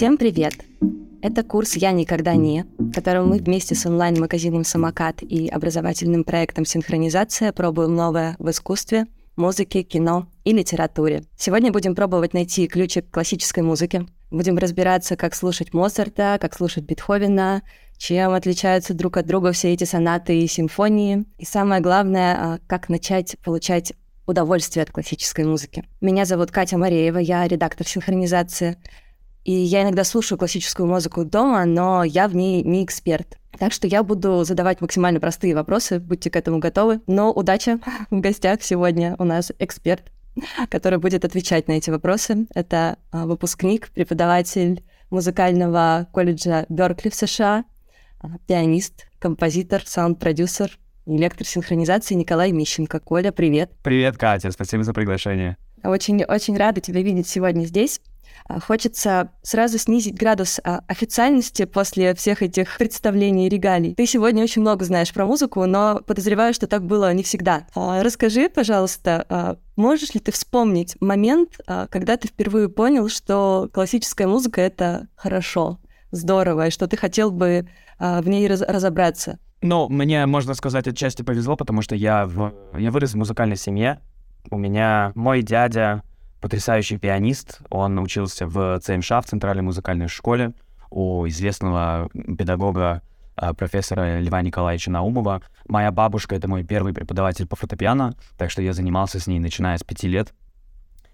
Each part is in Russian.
Всем привет! Это курс «Я никогда не», в котором мы вместе с онлайн-магазином «Самокат» и образовательным проектом «Синхронизация» пробуем новое в искусстве, музыке, кино и литературе. Сегодня будем пробовать найти ключик к классической музыке. Будем разбираться, как слушать Моцарта, как слушать Бетховена, чем отличаются друг от друга все эти сонаты и симфонии. И самое главное, а, как начать получать удовольствие от классической музыки. Меня зовут Катя Мареева, я редактор синхронизации. И я иногда слушаю классическую музыку дома, но я в ней не эксперт. Так что я буду задавать максимально простые вопросы, будьте к этому готовы. Но удача! В гостях сегодня у нас эксперт, который будет отвечать на эти вопросы. Это а, выпускник, преподаватель музыкального колледжа Беркли в США, а, пианист, композитор, саунд-продюсер и лектор синхронизации Николай Мищенко. Коля, привет! Привет, Катя, спасибо за приглашение. Очень-очень рада тебя видеть сегодня здесь. А, хочется сразу снизить градус а, официальности после всех этих представлений и регалий. Ты сегодня очень много знаешь про музыку, но подозреваю, что так было не всегда. А, расскажи, пожалуйста, можешь ли ты вспомнить момент, когда ты впервые понял, что классическая музыка — это хорошо, здорово, и что ты хотел бы в ней разобраться? Ну, мне, можно сказать, отчасти повезло, потому что я, в... я вырос в музыкальной семье. У меня мой дядя потрясающий пианист. Он учился в ЦМШ, в Центральной музыкальной школе, у известного педагога а, профессора Льва Николаевича Наумова. Моя бабушка — это мой первый преподаватель по фортепиано, так что я занимался с ней, начиная с пяти лет.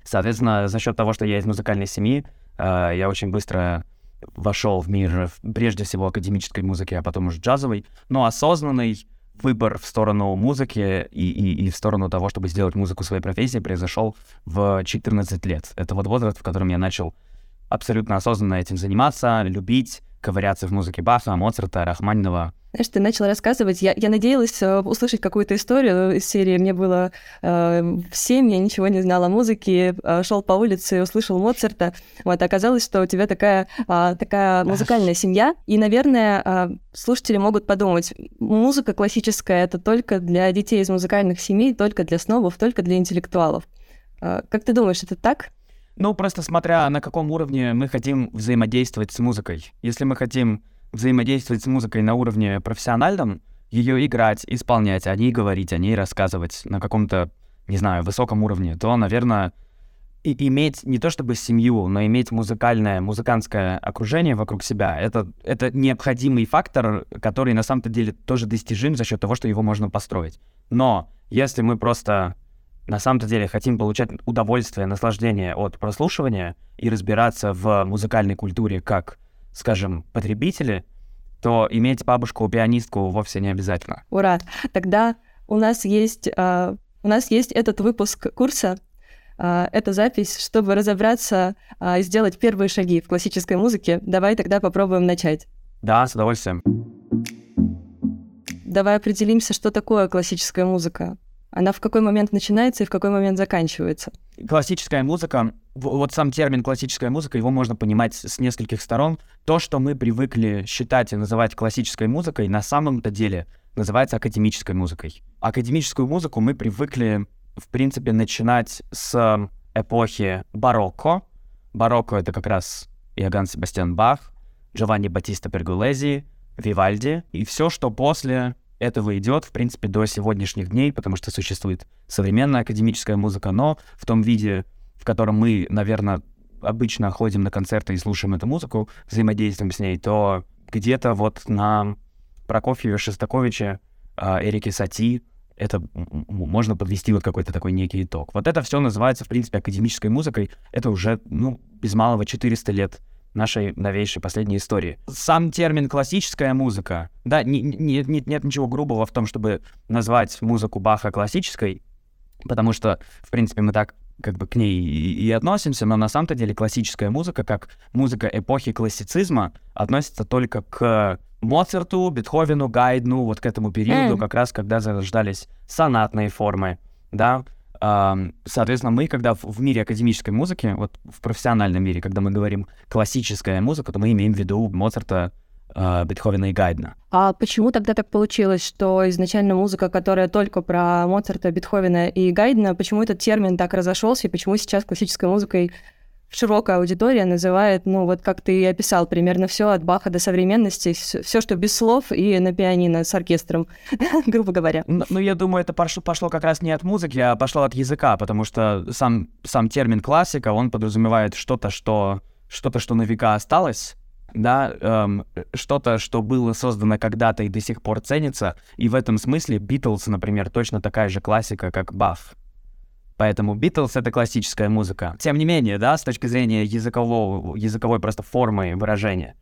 Соответственно, за счет того, что я из музыкальной семьи, а, я очень быстро вошел в мир прежде всего академической музыки, а потом уже джазовой, но осознанный выбор в сторону музыки и, и, и в сторону того, чтобы сделать музыку своей профессией, произошел в 14 лет. Это вот возраст, в котором я начал абсолютно осознанно этим заниматься, любить, ковыряться в музыке Баха, Моцарта, Рахманинова, знаешь, ты начал рассказывать. Я, я надеялась э, услышать какую-то историю из серии. Мне было э, в 7, я ничего не знала о музыке, э, шел по улице, услышал Моцарта. Вот, оказалось, что у тебя такая, э, такая музыкальная семья. И, наверное, э, слушатели могут подумать, музыка классическая — это только для детей из музыкальных семей, только для снобов, только для интеллектуалов. Э, как ты думаешь, это так? Ну, просто смотря на каком уровне мы хотим взаимодействовать с музыкой. Если мы хотим взаимодействовать с музыкой на уровне профессиональном, ее играть, исполнять, о ней говорить, о ней рассказывать на каком-то, не знаю, высоком уровне, то, наверное, и иметь не то чтобы семью, но иметь музыкальное, музыкантское окружение вокруг себя, это, это необходимый фактор, который на самом-то деле тоже достижим за счет того, что его можно построить. Но если мы просто на самом-то деле хотим получать удовольствие, наслаждение от прослушивания и разбираться в музыкальной культуре как скажем, потребители, то иметь бабушку-пианистку вовсе не обязательно. Ура! Тогда у нас есть, uh, у нас есть этот выпуск курса, uh, эта запись, чтобы разобраться uh, и сделать первые шаги в классической музыке. Давай тогда попробуем начать. Да, с удовольствием. Давай определимся, что такое классическая музыка. Она в какой момент начинается и в какой момент заканчивается? Классическая музыка, вот сам термин классическая музыка, его можно понимать с нескольких сторон. То, что мы привыкли считать и называть классической музыкой, на самом-то деле называется академической музыкой. Академическую музыку мы привыкли, в принципе, начинать с эпохи барокко. Барокко — это как раз Иоганн Себастьян Бах, Джованни Батиста Пергулези, Вивальди. И все, что после этого идет, в принципе, до сегодняшних дней, потому что существует современная академическая музыка, но в том виде, в котором мы, наверное, обычно ходим на концерты и слушаем эту музыку, взаимодействуем с ней, то где-то вот на Прокофьеве, Шестаковиче, а, Эрике Сати это можно подвести вот какой-то такой некий итог. Вот это все называется, в принципе, академической музыкой. Это уже, ну, без малого 400 лет нашей новейшей последней истории. Сам термин «классическая музыка», да, не, не, не, нет ничего грубого в том, чтобы назвать музыку Баха классической, потому что, в принципе, мы так как бы к ней и, и относимся, но на самом-то деле классическая музыка, как музыка эпохи классицизма, относится только к Моцарту, Бетховену, Гайдну, вот к этому периоду, mm. как раз когда зарождались сонатные формы, да, Соответственно, мы, когда в мире академической музыки, вот в профессиональном мире, когда мы говорим классическая музыка, то мы имеем в виду Моцарта, а, Бетховена и Гайдна. А почему тогда так получилось, что изначально музыка, которая только про Моцарта, Бетховена и Гайдна, почему этот термин так разошелся, и почему сейчас классической музыкой широкая аудитория называет, ну, вот как ты и описал, примерно все от Баха до современности, все, что без слов и на пианино с оркестром, грубо говоря. Ну, ну, я думаю, это пошло, пошло как раз не от музыки, а пошло от языка, потому что сам, сам термин классика, он подразумевает что-то, что, что-то, что на века осталось, да, эм, что-то, что было создано когда-то и до сих пор ценится, и в этом смысле Битлз, например, точно такая же классика, как Баф. Поэтому Битлз — это классическая музыка. Тем не менее, да, с точки зрения языкового, языковой просто формы выражения.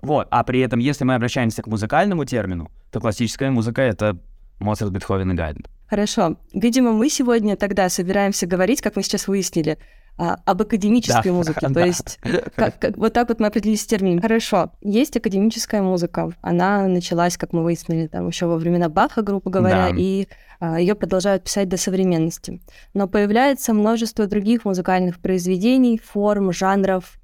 Вот, а при этом, если мы обращаемся к музыкальному термину, то классическая музыка — это Моцарт, Бетховен и Гайден. Хорошо. Видимо, мы сегодня тогда собираемся говорить, как мы сейчас выяснили, а, об академической да, музыке. То есть как, как, вот так вот мы определились термин. Хорошо, есть академическая музыка. Она началась, как мы выяснили, там еще во времена Баха, грубо говоря, да. и ее продолжают писать до современности. Но появляется множество других музыкальных произведений, форм, жанров.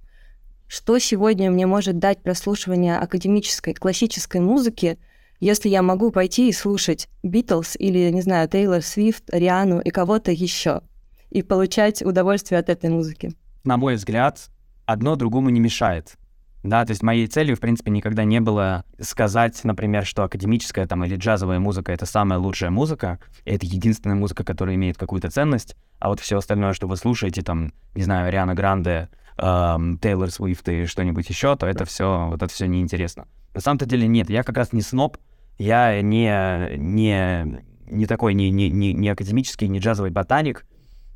Что сегодня мне может дать прослушивание академической, классической музыки, если я могу пойти и слушать Битлз или, не знаю, Тейлор Свифт, Риану и кого-то еще? и получать удовольствие от этой музыки. На мой взгляд, одно другому не мешает. Да, то есть моей целью, в принципе, никогда не было сказать, например, что академическая там или джазовая музыка — это самая лучшая музыка, это единственная музыка, которая имеет какую-то ценность, а вот все остальное, что вы слушаете, там, не знаю, Риана Гранде, эм, Тейлор Свифт и что-нибудь еще, то это все, вот это все неинтересно. На самом-то деле нет, я как раз не сноб, я не, не, не такой, не, не, не, не академический, не джазовый ботаник,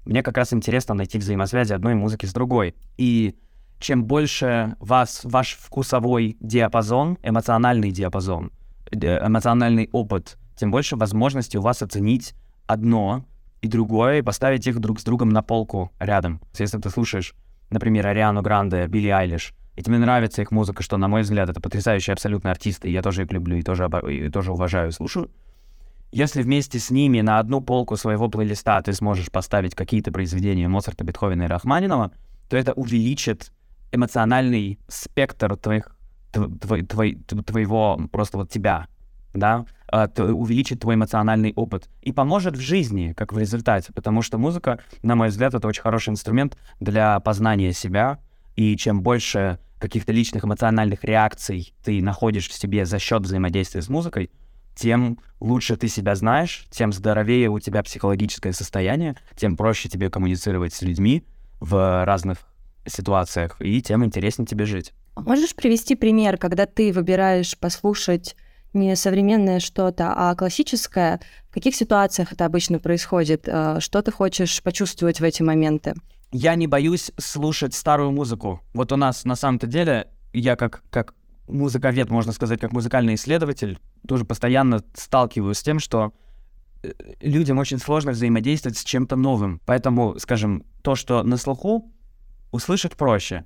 мне как раз интересно найти взаимосвязи одной музыки с другой. И чем больше вас, ваш вкусовой диапазон, эмоциональный диапазон, эмоциональный опыт, тем больше возможностей у вас оценить одно и другое и поставить их друг с другом на полку рядом. Если ты слушаешь, например, Ариану Гранде, Билли Айлиш, и тебе нравится их музыка, что, на мой взгляд, это потрясающие абсолютно артисты, и я тоже их люблю и тоже, и тоже уважаю слушаю, если вместе с ними на одну полку своего плейлиста ты сможешь поставить какие-то произведения Моцарта, Бетховена и Рахманинова, то это увеличит эмоциональный спектр твоих, твой, твой, твоего просто вот тебя, да, а, увеличит твой эмоциональный опыт и поможет в жизни, как в результате, потому что музыка, на мой взгляд, это очень хороший инструмент для познания себя, и чем больше каких-то личных эмоциональных реакций ты находишь в себе за счет взаимодействия с музыкой, тем лучше ты себя знаешь, тем здоровее у тебя психологическое состояние, тем проще тебе коммуницировать с людьми в разных ситуациях, и тем интереснее тебе жить. Можешь привести пример, когда ты выбираешь послушать не современное что-то, а классическое? В каких ситуациях это обычно происходит? Э, что ты хочешь почувствовать в эти моменты? Я не боюсь слушать старую музыку. Вот у нас на самом-то деле я как, как музыковед, можно сказать, как музыкальный исследователь, тоже постоянно сталкиваюсь с тем, что э, людям очень сложно взаимодействовать с чем-то новым. Поэтому, скажем, то, что на слуху, услышать проще.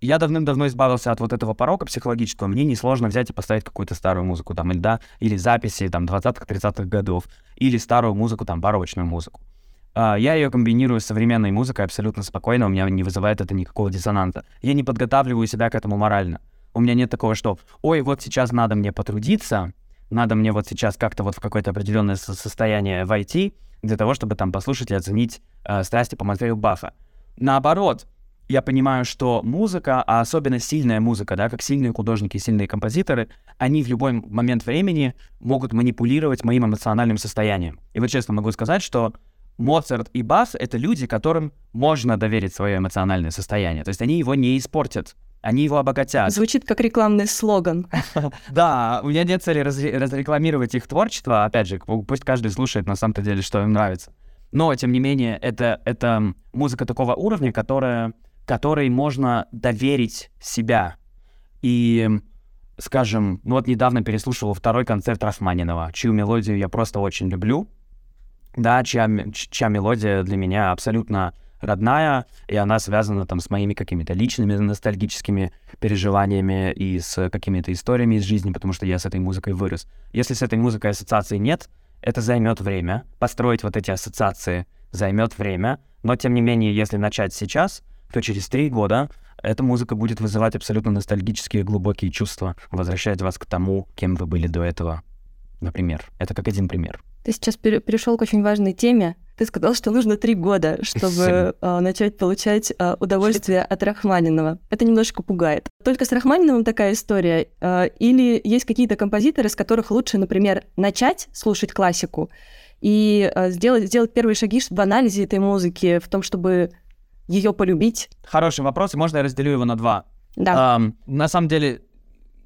Я давным-давно избавился от вот этого порока психологического. Мне несложно взять и поставить какую-то старую музыку, там, или, да, или записи, там, 20-30-х годов, или старую музыку, там, барочную музыку. Uh, я ее комбинирую с современной музыкой абсолютно спокойно, у меня не вызывает это никакого диссонанса. Я не подготавливаю себя к этому морально. У меня нет такого, что, ой, вот сейчас надо мне потрудиться, надо мне вот сейчас как-то вот в какое-то определенное состояние войти для того, чтобы там послушать и оценить э, страсти по Матвею Бафа. Наоборот, я понимаю, что музыка, а особенно сильная музыка, да, как сильные художники, сильные композиторы, они в любой момент времени могут манипулировать моим эмоциональным состоянием. И вот честно могу сказать, что Моцарт и Баф — это люди, которым можно доверить свое эмоциональное состояние. То есть они его не испортят они его обогатят. Звучит как рекламный слоган. Да, у меня нет цели разрекламировать их творчество. Опять же, пусть каждый слушает на самом-то деле, что им нравится. Но, тем не менее, это, это музыка такого уровня, которая, которой можно доверить себя. И, скажем, ну вот недавно переслушивал второй концерт Рахманинова, чью мелодию я просто очень люблю. Да, чья, чья мелодия для меня абсолютно родная, и она связана там с моими какими-то личными ностальгическими переживаниями и с какими-то историями из жизни, потому что я с этой музыкой вырос. Если с этой музыкой ассоциации нет, это займет время. Построить вот эти ассоциации займет время, но тем не менее, если начать сейчас, то через три года эта музыка будет вызывать абсолютно ностальгические глубокие чувства, возвращать вас к тому, кем вы были до этого. Например. Это как один пример. Ты сейчас перешел к очень важной теме — Ты сказал, что нужно три года, чтобы э, начать получать э, удовольствие от Рахманинова. Это немножко пугает. Только с Рахманиновым такая история? Э, или есть какие-то композиторы, с которых лучше, например, начать слушать классику и э, сделать, сделать первые шаги в анализе этой музыки, в том, чтобы ее полюбить? Хороший вопрос, и можно я разделю его на два. Да. Um, на самом деле,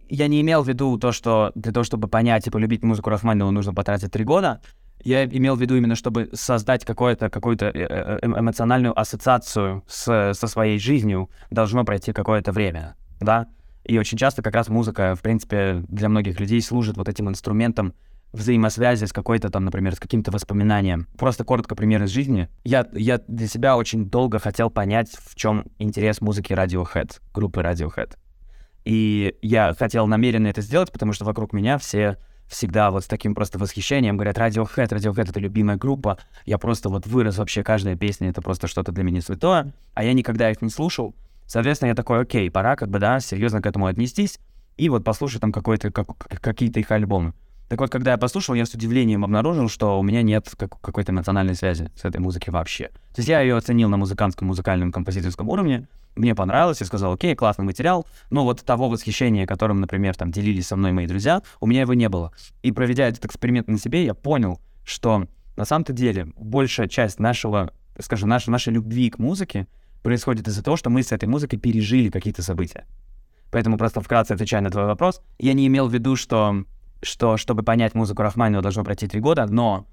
я не имел в виду то, что для того, чтобы понять и полюбить музыку Рахманинова, нужно потратить три года. Я имел в виду именно, чтобы создать какую-то какую-то э, э, эм, эмоциональную ассоциацию с, со своей жизнью, должно пройти какое-то время, да. И очень часто как раз музыка, в принципе, для многих людей служит вот этим инструментом взаимосвязи с какой-то там, например, с каким-то воспоминанием. Просто коротко пример из жизни. Я, я для себя очень долго хотел понять, в чем интерес музыки Radiohead, группы Radiohead. И я хотел намеренно это сделать, потому что вокруг меня все всегда вот с таким просто восхищением говорят, Radiohead, Radiohead — это любимая группа, я просто вот вырос вообще, каждая песня — это просто что-то для меня святое, а я никогда их не слушал. Соответственно, я такой, окей, пора как бы, да, серьезно к этому отнестись, и вот послушать там какой-то, как, какие-то их альбомы. Так вот, когда я послушал, я с удивлением обнаружил, что у меня нет как, какой-то эмоциональной связи с этой музыкой вообще. То есть я ее оценил на музыкантском, музыкальном, композиторском уровне, мне понравилось, я сказал, окей, классный материал, но вот того восхищения, которым, например, там делились со мной мои друзья, у меня его не было. И проведя этот эксперимент на себе, я понял, что на самом-то деле большая часть нашего, скажем, нашей, нашей любви к музыке происходит из-за того, что мы с этой музыкой пережили какие-то события. Поэтому просто вкратце отвечая на твой вопрос, я не имел в виду, что, что чтобы понять музыку Рахманинова, должно пройти три года, но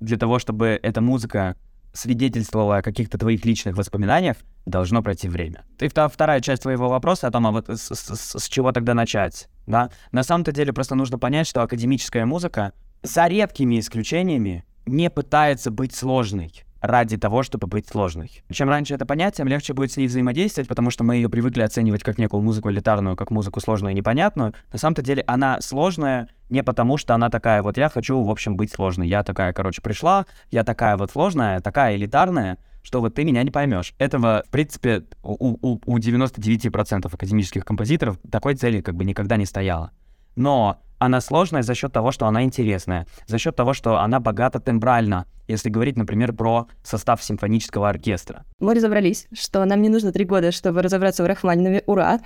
для того, чтобы эта музыка свидетельствовало о каких-то твоих личных воспоминаниях, должно пройти время. И вторая часть твоего вопроса о том, а вот с, с, с чего тогда начать, да? На самом-то деле просто нужно понять, что академическая музыка, за редкими исключениями, не пытается быть сложной ради того, чтобы быть сложной. Чем раньше это понять, тем легче будет с ней взаимодействовать, потому что мы ее привыкли оценивать как некую музыку элитарную, как музыку сложную и непонятную. На самом-то деле она сложная не потому, что она такая вот я хочу, в общем, быть сложной. Я такая, короче, пришла, я такая вот сложная, такая элитарная, что вот ты меня не поймешь. Этого, в принципе, у, у, у 99% академических композиторов такой цели как бы никогда не стояло. Но она сложная за счет того, что она интересная, за счет того, что она богата тембрально, если говорить, например, про состав симфонического оркестра. Мы разобрались, что нам не нужно три года, чтобы разобраться в Рахманинове. Ура!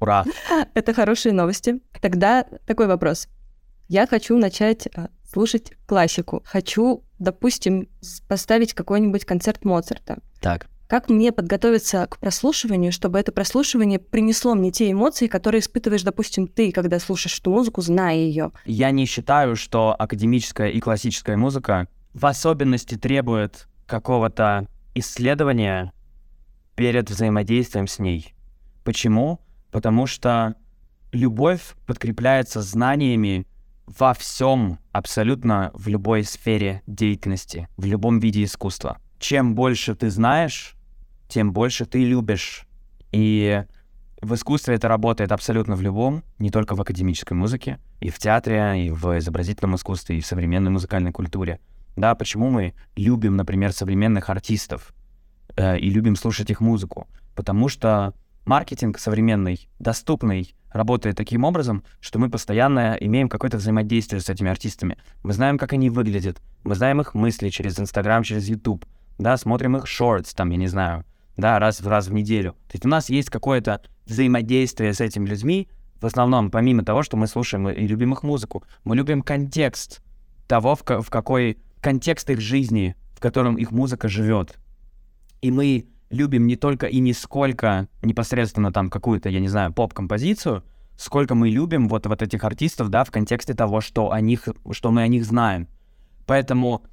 Ура! Это хорошие новости. Тогда такой вопрос. Я хочу начать а, слушать классику. Хочу, допустим, поставить какой-нибудь концерт Моцарта. Так. Как мне подготовиться к прослушиванию, чтобы это прослушивание принесло мне те эмоции, которые испытываешь, допустим, ты, когда слушаешь эту музыку, зная ее? Я не считаю, что академическая и классическая музыка в особенности требует какого-то исследования перед взаимодействием с ней. Почему? Потому что любовь подкрепляется знаниями во всем, абсолютно в любой сфере деятельности, в любом виде искусства чем больше ты знаешь, тем больше ты любишь. И в искусстве это работает абсолютно в любом, не только в академической музыке, и в театре, и в изобразительном искусстве, и в современной музыкальной культуре. Да, почему мы любим, например, современных артистов э, и любим слушать их музыку? Потому что маркетинг современный, доступный, работает таким образом, что мы постоянно имеем какое-то взаимодействие с этими артистами. Мы знаем, как они выглядят, мы знаем их мысли через Инстаграм, через YouTube да, смотрим их шортс, там, я не знаю, да, раз в раз в неделю. То есть у нас есть какое-то взаимодействие с этими людьми, в основном, помимо того, что мы слушаем и любим их музыку, мы любим контекст того, в, в какой контекст их жизни, в котором их музыка живет. И мы любим не только и не сколько непосредственно там какую-то, я не знаю, поп-композицию, сколько мы любим вот, вот этих артистов, да, в контексте того, что, о них, что мы о них знаем. Поэтому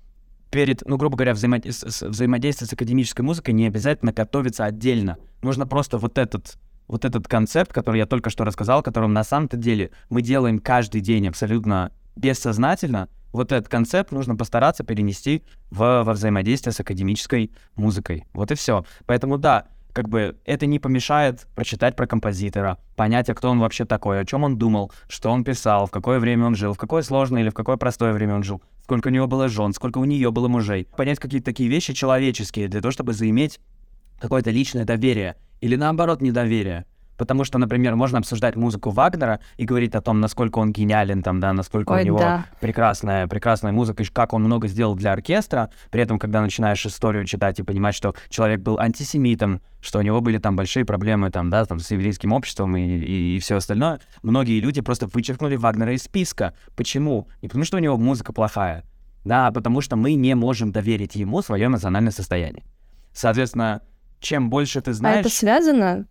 перед, ну, грубо говоря, взаимо... взаимодействие с академической музыкой не обязательно готовиться отдельно. Нужно просто вот этот, вот этот концепт, который я только что рассказал, которым на самом-то деле мы делаем каждый день абсолютно бессознательно, вот этот концепт нужно постараться перенести в, во взаимодействие с академической музыкой. Вот и все. Поэтому да, как бы это не помешает прочитать про композитора, понять, а кто он вообще такой, о чем он думал, что он писал, в какое время он жил, в какое сложное или в какое простое время он жил, сколько у него было жен, сколько у нее было мужей. Понять какие-то такие вещи человеческие для того, чтобы заиметь какое-то личное доверие или наоборот недоверие. Потому что, например, можно обсуждать музыку Вагнера и говорить о том, насколько он гениален, там, да, насколько Ой, у него да. прекрасная, прекрасная музыка, и как он много сделал для оркестра. При этом, когда начинаешь историю читать и понимать, что человек был антисемитом, что у него были там большие проблемы, там, да, там, с еврейским обществом и, и, и все остальное, многие люди просто вычеркнули Вагнера из списка. Почему? Не потому, что у него музыка плохая, да, а потому что мы не можем доверить ему свое эмоциональное состояние. Соответственно, чем больше ты А знаешь... это связано?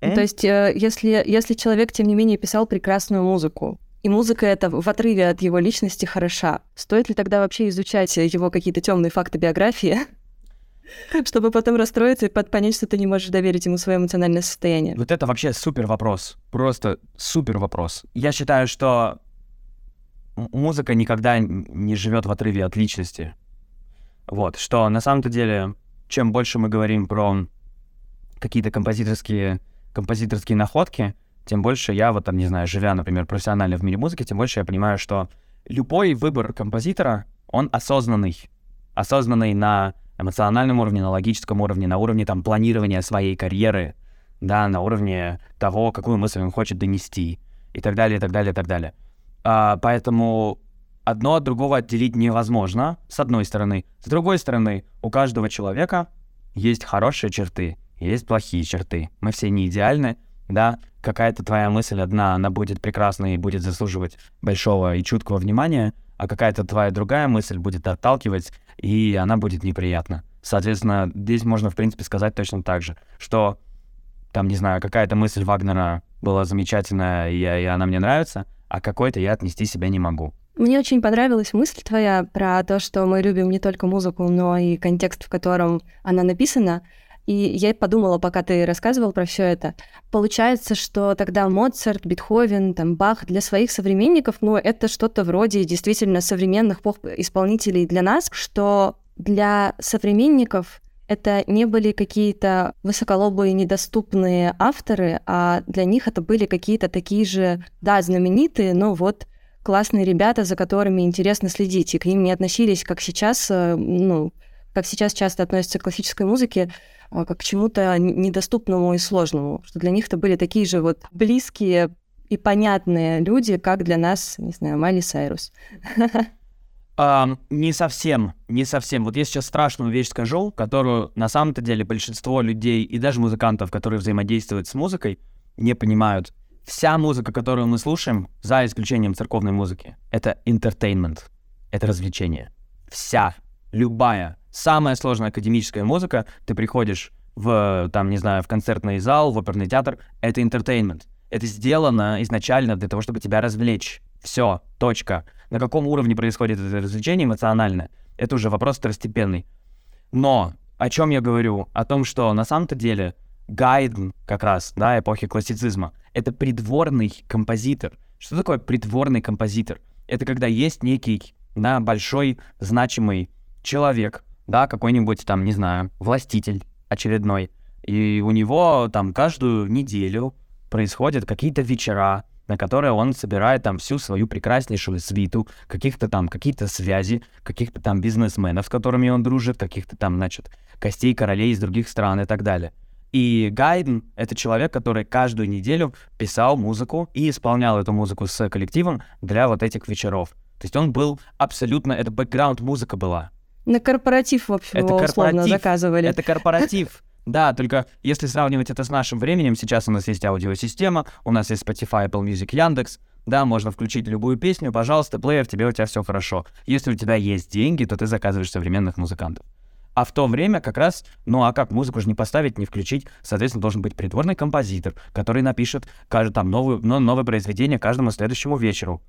Э? То есть, э, если, если человек, тем не менее, писал прекрасную музыку, и музыка эта в отрыве от его личности хороша, стоит ли тогда вообще изучать его какие-то темные факты биографии, чтобы потом расстроиться и понять, что ты не можешь доверить ему свое эмоциональное состояние? Вот это вообще супер вопрос. Просто супер вопрос. Я считаю, что музыка никогда не живет в отрыве от личности. Вот, что на самом-то деле, чем больше мы говорим про какие-то композиторские, композиторские находки, тем больше я, вот там, не знаю, живя, например, профессионально в мире музыки, тем больше я понимаю, что любой выбор композитора, он осознанный. Осознанный на эмоциональном уровне, на логическом уровне, на уровне там планирования своей карьеры, да, на уровне того, какую мысль он хочет донести, и так далее, и так далее, и так далее. А, поэтому одно от другого отделить невозможно, с одной стороны. С другой стороны, у каждого человека есть хорошие черты, есть плохие черты. Мы все не идеальны, да, какая-то твоя мысль одна, она будет прекрасной и будет заслуживать большого и чуткого внимания, а какая-то твоя другая мысль будет отталкивать, и она будет неприятна. Соответственно, здесь можно, в принципе, сказать точно так же, что там, не знаю, какая-то мысль Вагнера была замечательная, и, и она мне нравится, а какой-то я отнести себя не могу. Мне очень понравилась мысль твоя про то, что мы любим не только музыку, но и контекст, в котором она написана. И я подумала, пока ты рассказывал про все это, получается, что тогда Моцарт, Бетховен, там, Бах для своих современников, ну, это что-то вроде действительно современных поп-исполнителей для нас, что для современников это не были какие-то высоколобые, недоступные авторы, а для них это были какие-то такие же, да, знаменитые, но вот классные ребята, за которыми интересно следить, и к ним не относились, как сейчас, э, ну, как сейчас часто относятся к классической музыке, к чему-то недоступному и сложному, что для них это были такие же вот близкие и понятные люди, как для нас, не знаю, Майли Сайрус. Не совсем, не совсем. Вот я сейчас страшную вещь скажу, которую на самом-то деле большинство людей и даже музыкантов, которые взаимодействуют с музыкой, не понимают. Вся музыка, которую мы слушаем, за исключением церковной музыки, это entertainment, это развлечение. Вся, любая, самая сложная академическая музыка, ты приходишь в, там, не знаю, в концертный зал, в оперный театр, это entertainment. Это сделано изначально для того, чтобы тебя развлечь. Все, точка. На каком уровне происходит это развлечение эмоционально, это уже вопрос второстепенный. Но о чем я говорю? О том, что на самом-то деле Гайден, как раз, да, эпохи классицизма, это придворный композитор. Что такое придворный композитор? Это когда есть некий, да, большой, значимый человек, да, какой-нибудь там, не знаю, властитель очередной, и у него там каждую неделю происходят какие-то вечера, на которые он собирает там всю свою прекраснейшую свиту, каких-то там, какие-то связи, каких-то там бизнесменов, с которыми он дружит, каких-то там, значит, костей королей из других стран и так далее. И Гайден — это человек, который каждую неделю писал музыку и исполнял эту музыку с коллективом для вот этих вечеров. То есть он был абсолютно... Это бэкграунд-музыка была. На корпоратив, в общем, Это его условно корпоратив. заказывали. Это корпоратив. Да, только если сравнивать это с нашим временем, сейчас у нас есть аудиосистема, у нас есть Spotify, Apple Music, Яндекс, да, можно включить любую песню, пожалуйста, плеер, тебе у тебя все хорошо. Если у тебя есть деньги, то ты заказываешь современных музыкантов. А в то время как раз, ну а как, музыку же не поставить, не включить, соответственно, должен быть придворный композитор, который напишет каждый, там новую, ну, новое произведение каждому следующему вечеру.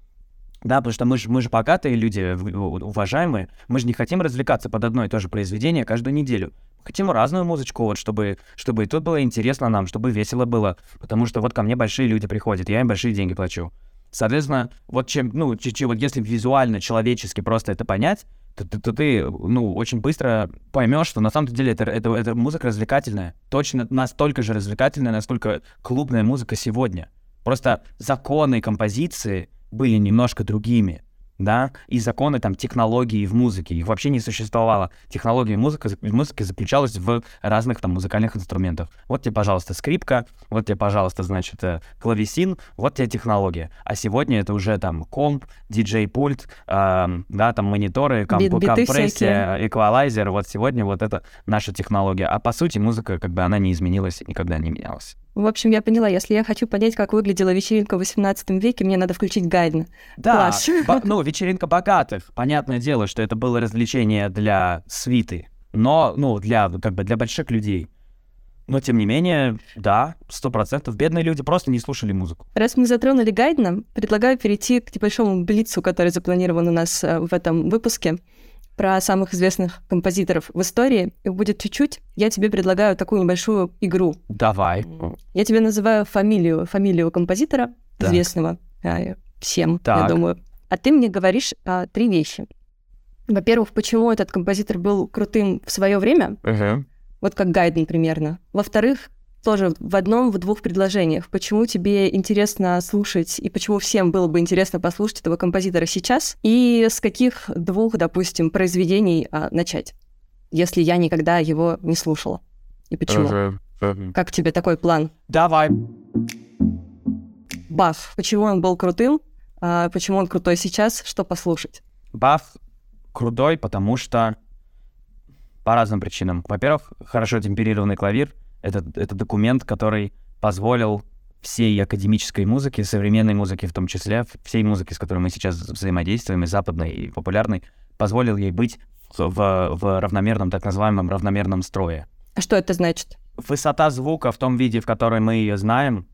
Да, потому что мы же, мы же богатые люди, уважаемые, мы же не хотим развлекаться под одно и то же произведение каждую неделю. Хотим разную музычку, вот, чтобы, чтобы и тут было интересно нам, чтобы весело было. Потому что вот ко мне большие люди приходят, я им большие деньги плачу. Соответственно, вот чем, ну, чи- чи- вот если визуально, человечески просто это понять, то, то- то ты, ну, очень быстро поймешь, что на самом деле это, это, это музыка развлекательная. Точно настолько же развлекательная, насколько клубная музыка сегодня. Просто законы композиции были немножко другими. да, и законы там технологии в музыке. Их вообще не существовало. Технология музыки, музыки заключалась в разных там музыкальных инструментах. Вот тебе, пожалуйста, скрипка, вот тебе, пожалуйста, значит, э, клавесин, вот тебе технология. А сегодня это уже там комп, диджей-пульт, э, да, там мониторы, комп, Бит- компрессия, всякие. эквалайзер. Вот сегодня вот это наша технология. А по сути музыка, как бы, она не изменилась и никогда не менялась. В общем, я поняла, если я хочу понять, как выглядела вечеринка в 18 веке, мне надо включить Гайдна. Да, бо- ну, вечеринка богатых. Понятное дело, что это было развлечение для свиты, но, ну, для, как бы, для больших людей. Но, тем не менее, да, сто процентов, бедные люди просто не слушали музыку. Раз мы затронули Гайдна, предлагаю перейти к небольшому блицу, который запланирован у нас э, в этом выпуске про самых известных композиторов в истории. И будет чуть-чуть. Я тебе предлагаю такую небольшую игру. Давай. Я тебе называю фамилию, фамилию композитора, Так. известного э, всем, я Так. думаю. А ты мне говоришь а, три вещи. Во-первых, почему этот композитор был крутым в свое время, вот как Гайден примерно. Во-вторых, тоже в одном, в двух предложениях. Почему тебе интересно слушать и почему всем было бы интересно послушать этого композитора сейчас? И с каких двух, допустим, произведений а, начать, если я никогда его не слушала? И почему? Как тебе такой план? Давай. Бах. Почему он был крутым? А, почему он крутой сейчас? Что послушать? Баф крутой, потому что по разным причинам. Во-первых, хорошо темперированный клавир — это, это документ, который позволил всей академической музыке, современной музыке в том числе, всей музыке, с которой мы сейчас взаимодействуем, и западной, и популярной, позволил ей быть в, в равномерном, так называемом равномерном строе. А что это значит? Высота звука в том виде, в котором мы ее знаем,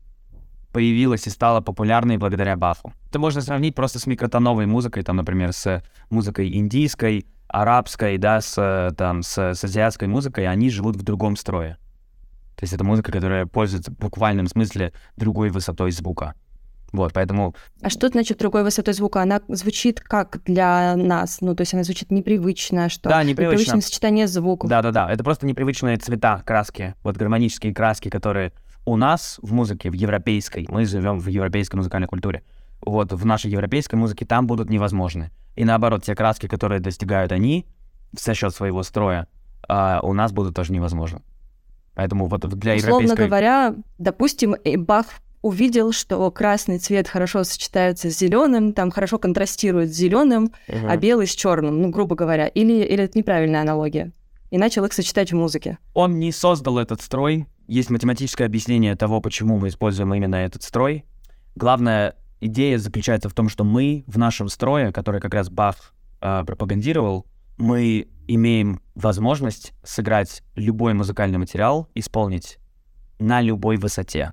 появилась и стала популярной благодаря Баху. Это можно сравнить просто с микротоновой музыкой, там, например, с музыкой индийской, арабской, да, с, там, с, с азиатской музыкой, они живут в другом строе. То есть это музыка, которая пользуется в буквальном смысле другой высотой звука. Вот, поэтому А что значит другой высотой звука? Она звучит как для нас? Ну, то есть она звучит непривычно, что Да, непривычно. непривычное сочетание звуков. Да-да-да, это просто непривычные цвета, краски, вот гармонические краски, которые у нас в музыке, в европейской, мы живем в европейской музыкальной культуре, вот в нашей европейской музыке там будут невозможны. И наоборот, те краски, которые достигают они за счет своего строя, а, у нас будут тоже невозможны. Поэтому вот для Условно европейской... говоря, допустим, Бах увидел, что красный цвет хорошо сочетается с зеленым, там хорошо контрастирует с зеленым, Мгм. а белый с черным, ну, грубо говоря. Или, или это неправильная аналогия? И начал их сочетать в музыке. Он не создал этот строй. Есть математическое объяснение того, почему мы используем именно этот строй. Главная идея заключается в том, что мы в нашем строе, который как раз Бах э, пропагандировал, мы имеем возможность сыграть любой музыкальный материал, исполнить на любой высоте,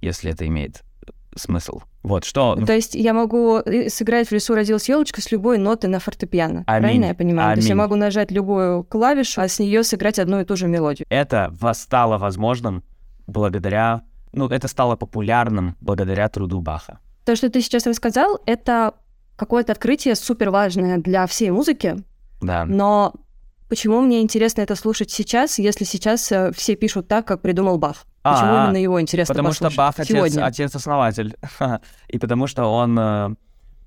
если это имеет э, смысл. Вот что... ну, То есть я могу э, сыграть в лесу родилась елочка с любой ноты на фортепиано. Аминь. Правильно я понимаю? То есть я Аминь. могу нажать любую клавишу, а с нее сыграть одну и ту же мелодию. это стало возможным благодаря... Ну, это стало популярным благодаря труду Баха. То, что ты сейчас рассказал, это какое-то открытие супер важное для всей музыки, Да. но почему мне интересно это слушать сейчас, если сейчас э, все пишут так, как придумал Бах? Почему А, именно его интересно Потому что послушать Бах отец, отец-основатель. И потому что он, э,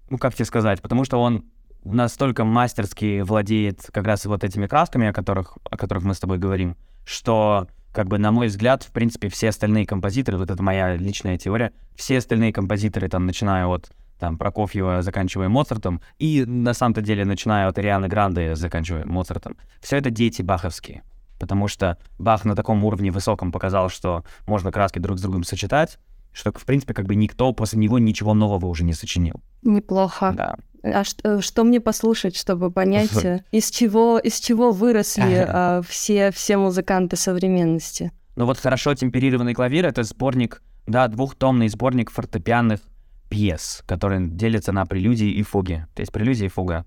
ну как тебе сказать, потому что он настолько мастерски владеет как раз вот этими красками, о которых, о которых мы с тобой говорим, что, как бы, на мой взгляд, в принципе, все остальные композиторы, вот это моя личная теория, все остальные композиторы, там, начиная от там, Прокофьева, заканчивая Моцартом, и на самом-то деле, начиная от Арианы Гранде, заканчивая Моцартом, все это дети баховские. Потому что Бах на таком уровне высоком показал, что можно краски друг с другом сочетать, что, в принципе, как бы никто после него ничего нового уже не сочинил. Неплохо. Да. А что, что мне послушать, чтобы понять, э, из чего, из чего выросли а, все, все музыканты современности? Но вот хорошо темперированный клавир — это сборник, да, двухтомный сборник фортепианных пьес, который делится на прелюдии и фуги. То есть прелюдия и фуга.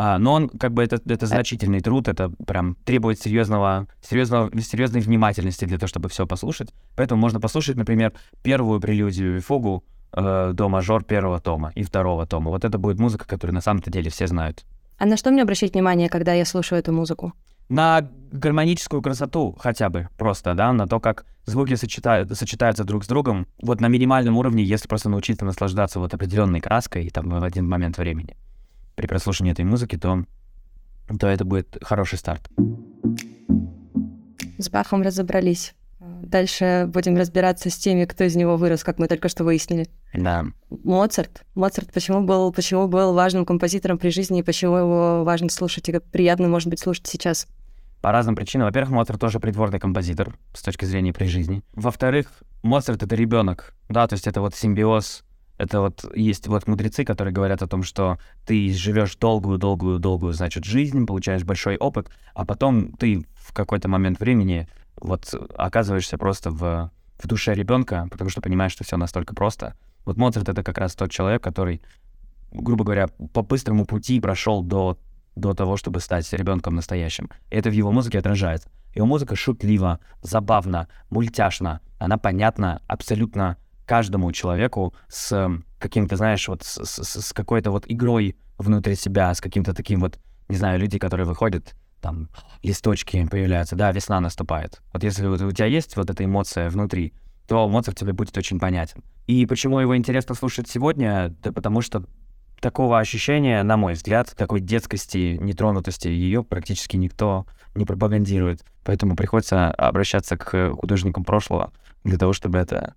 А, но он, как бы, это, это значительный труд, это прям требует серьезного, серьезного, серьезной внимательности для того, чтобы все послушать. Поэтому можно послушать, например, первую прелюдию и фугу э, до мажор первого тома и второго тома. Вот это будет музыка, которую на самом-то деле все знают. А на что мне обращать внимание, когда я слушаю эту музыку? На гармоническую красоту хотя бы просто, да, на то, как звуки сочетают, сочетаются друг с другом, вот на минимальном уровне, если просто научиться наслаждаться вот определенной краской там в один момент времени. при прослушивании этой музыки, то, то это будет хороший старт. С Бахом разобрались. Дальше будем разбираться с теми, кто из него вырос, как мы только что выяснили. Да. Моцарт. Моцарт почему был, почему был важным композитором при жизни и почему его важно слушать и как приятно, может быть, слушать сейчас? По разным причинам. Во-первых, Моцарт тоже придворный композитор с точки зрения при жизни. Во-вторых, Моцарт — это ребенок, да, то есть это вот симбиоз это вот есть вот мудрецы, которые говорят о том, что ты живешь долгую-долгую-долгую, значит, жизнь, получаешь большой опыт, а потом ты в какой-то момент времени вот оказываешься просто в, в душе ребенка, потому что понимаешь, что все настолько просто. Вот Моцарт это как раз тот человек, который, грубо говоря, по быстрому пути прошел до, до того, чтобы стать ребенком настоящим. Это в его музыке отражается. Его музыка шутлива, забавна, мультяшна, она понятна абсолютно каждому человеку с каким-то, знаешь, вот с, с, с какой-то вот игрой внутри себя, с каким-то таким вот, не знаю, люди, которые выходят, там, листочки появляются, да, весна наступает. Вот если у тебя есть вот эта эмоция внутри, то Моцарт тебе будет очень понятен. И почему его интересно слушать сегодня? Да потому что такого ощущения, на мой взгляд, такой детскости, нетронутости, ее практически никто не пропагандирует. Поэтому приходится обращаться к художникам прошлого для того, чтобы это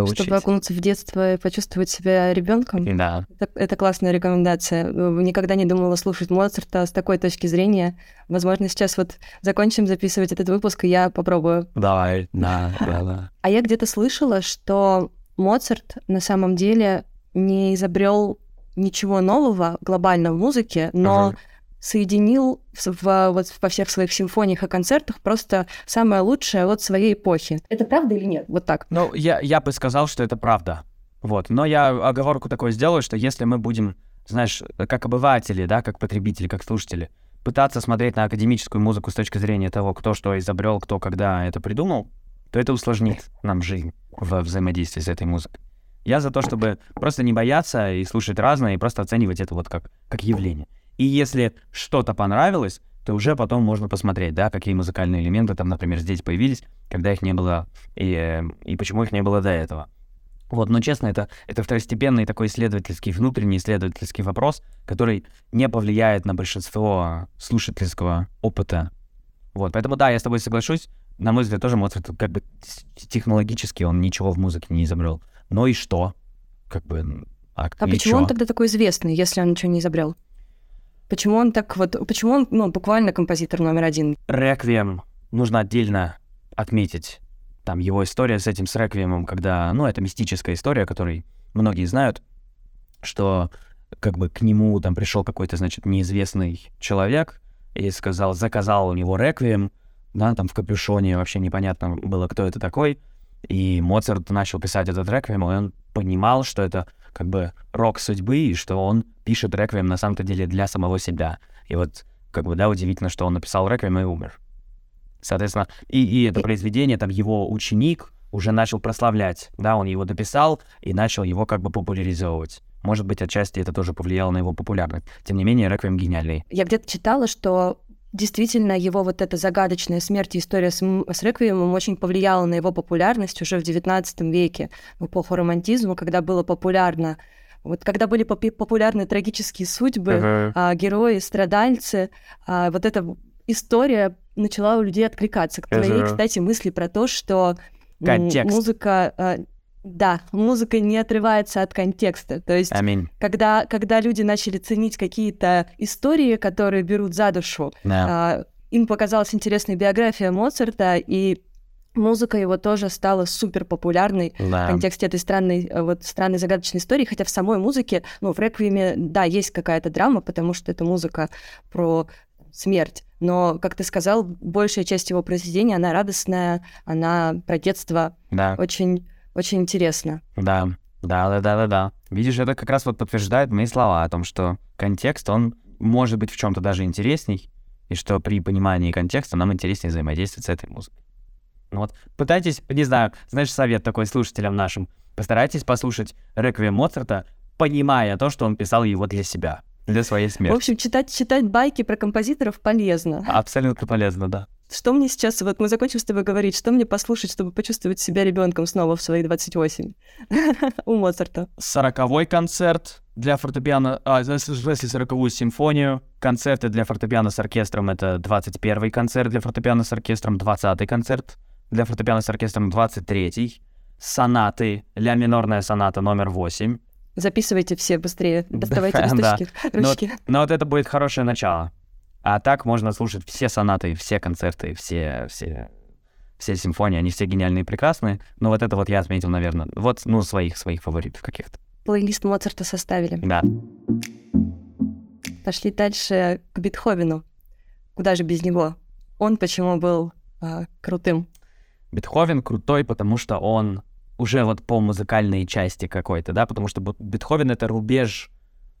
получить. Чтобы окунуться в детство и почувствовать себя ребенком. Да. Это, это классная рекомендация. Никогда не думала слушать Моцарта с такой точки зрения. Возможно, сейчас вот закончим записывать этот выпуск, и я попробую. Давай, да, да, да. А я где-то слышала, что Моцарт на самом деле не изобрел ничего нового глобально в музыке, но uh-huh соединил в, вот, во всех своих симфониях и концертах просто самое лучшее от своей эпохи. Это правда или нет? Вот так. Ну, я, я бы сказал, что это правда. Вот. Но я оговорку такой сделаю, что если мы будем, знаешь, как обыватели, да, как потребители, как слушатели, пытаться смотреть на академическую музыку с точки зрения того, кто что изобрел, кто когда это придумал, то это усложнит нам жизнь в взаимодействии с этой музыкой. Я за то, чтобы просто не бояться и слушать разное, и просто оценивать это вот как, как явление. И если что-то понравилось, то уже потом можно посмотреть, да, какие музыкальные элементы там, например, здесь появились, когда их не было, и, и почему их не было до этого. Вот, но честно, это, это второстепенный такой исследовательский, внутренний исследовательский вопрос, который не повлияет на большинство слушательского опыта. Вот, поэтому да, я с тобой соглашусь. На мой взгляд, тоже Моцарт как бы технологически он ничего в музыке не изобрел. Но и что? Как бы... А, а почему чё? он тогда такой известный, если он ничего не изобрел? Почему он так вот, почему он, ну, буквально композитор номер один? Реквием нужно отдельно отметить. Там его история с этим, с Реквиемом, когда, ну, это мистическая история, которой многие знают, что как бы к нему там пришел какой-то, значит, неизвестный человек и сказал, заказал у него Реквием, да, там в капюшоне, вообще непонятно было, кто это такой, и Моцарт начал писать этот Реквием, и он понимал, что это как бы рок судьбы, и что он пишет реквием на самом-то деле для самого себя. И вот как бы, да, удивительно, что он написал реквием и умер. Соответственно, и, и это произведение, там, его ученик уже начал прославлять, да, он его дописал и начал его как бы популяризовывать. Может быть, отчасти это тоже повлияло на его популярность. Тем не менее, реквием гениальный. Я где-то читала, что действительно его вот эта загадочная смерть и история с, с Реквиемом очень повлияла на его популярность уже в XIX веке, в эпоху романтизма, когда было популярно вот когда были популярны трагические судьбы, uh-huh. а, герои, страдальцы, а, вот эта история начала у людей откликаться. К твоей, uh-huh. кстати, мысли про то, что Контекст. музыка а, да, музыка не отрывается от контекста. То есть, I когда, когда люди начали ценить какие-то истории, которые берут за душу, yeah. э, им показалась интересная биография Моцарта, и музыка его тоже стала супер популярной да. в контексте этой странной, э, вот странной загадочной истории, хотя в самой музыке, ну, в реквиеме, да, есть какая-то драма, потому что это музыка про смерть. Но, как ты сказал, большая часть его произведения, она радостная, она про детство. Да. Очень очень интересно. Да, да, да, да, да, да. Видишь, это как раз вот подтверждает мои слова о том, что контекст, он может быть в чем-то даже интересней, и что при понимании контекста нам интереснее взаимодействовать с этой музыкой. Ну вот, пытайтесь, не знаю, знаешь, совет такой слушателям нашим, постарайтесь послушать реквием Моцарта, понимая то, что он писал его для себя, для своей смерти. В общем, читать, читать байки про композиторов полезно. Абсолютно полезно, да. Что мне сейчас, вот мы закончим с тобой говорить, что мне послушать, чтобы почувствовать себя ребенком снова в свои 28 у Моцарта? Сороковой концерт для фортепиано, а, смысле, сороковую симфонию, концерты для фортепиано с оркестром — это 21-й концерт для фортепиано с оркестром, 20-й концерт для фортепиано с оркестром, 23-й, сонаты, ля минорная соната номер 8. Записывайте все быстрее, доставайте листочки, Но, ручки. но вот это будет хорошее начало. А так можно слушать все сонаты, все концерты, все, все, все симфонии, они все гениальные и прекрасные. Но вот это вот я отметил, наверное, вот, ну, своих, своих фаворитов каких-то. Плейлист Моцарта составили. Да. Пошли дальше к Бетховену. Куда же без него? Он почему был а, крутым? Бетховен крутой, потому что он уже вот по музыкальной части какой-то, да, потому что Бет- Бетховен — это рубеж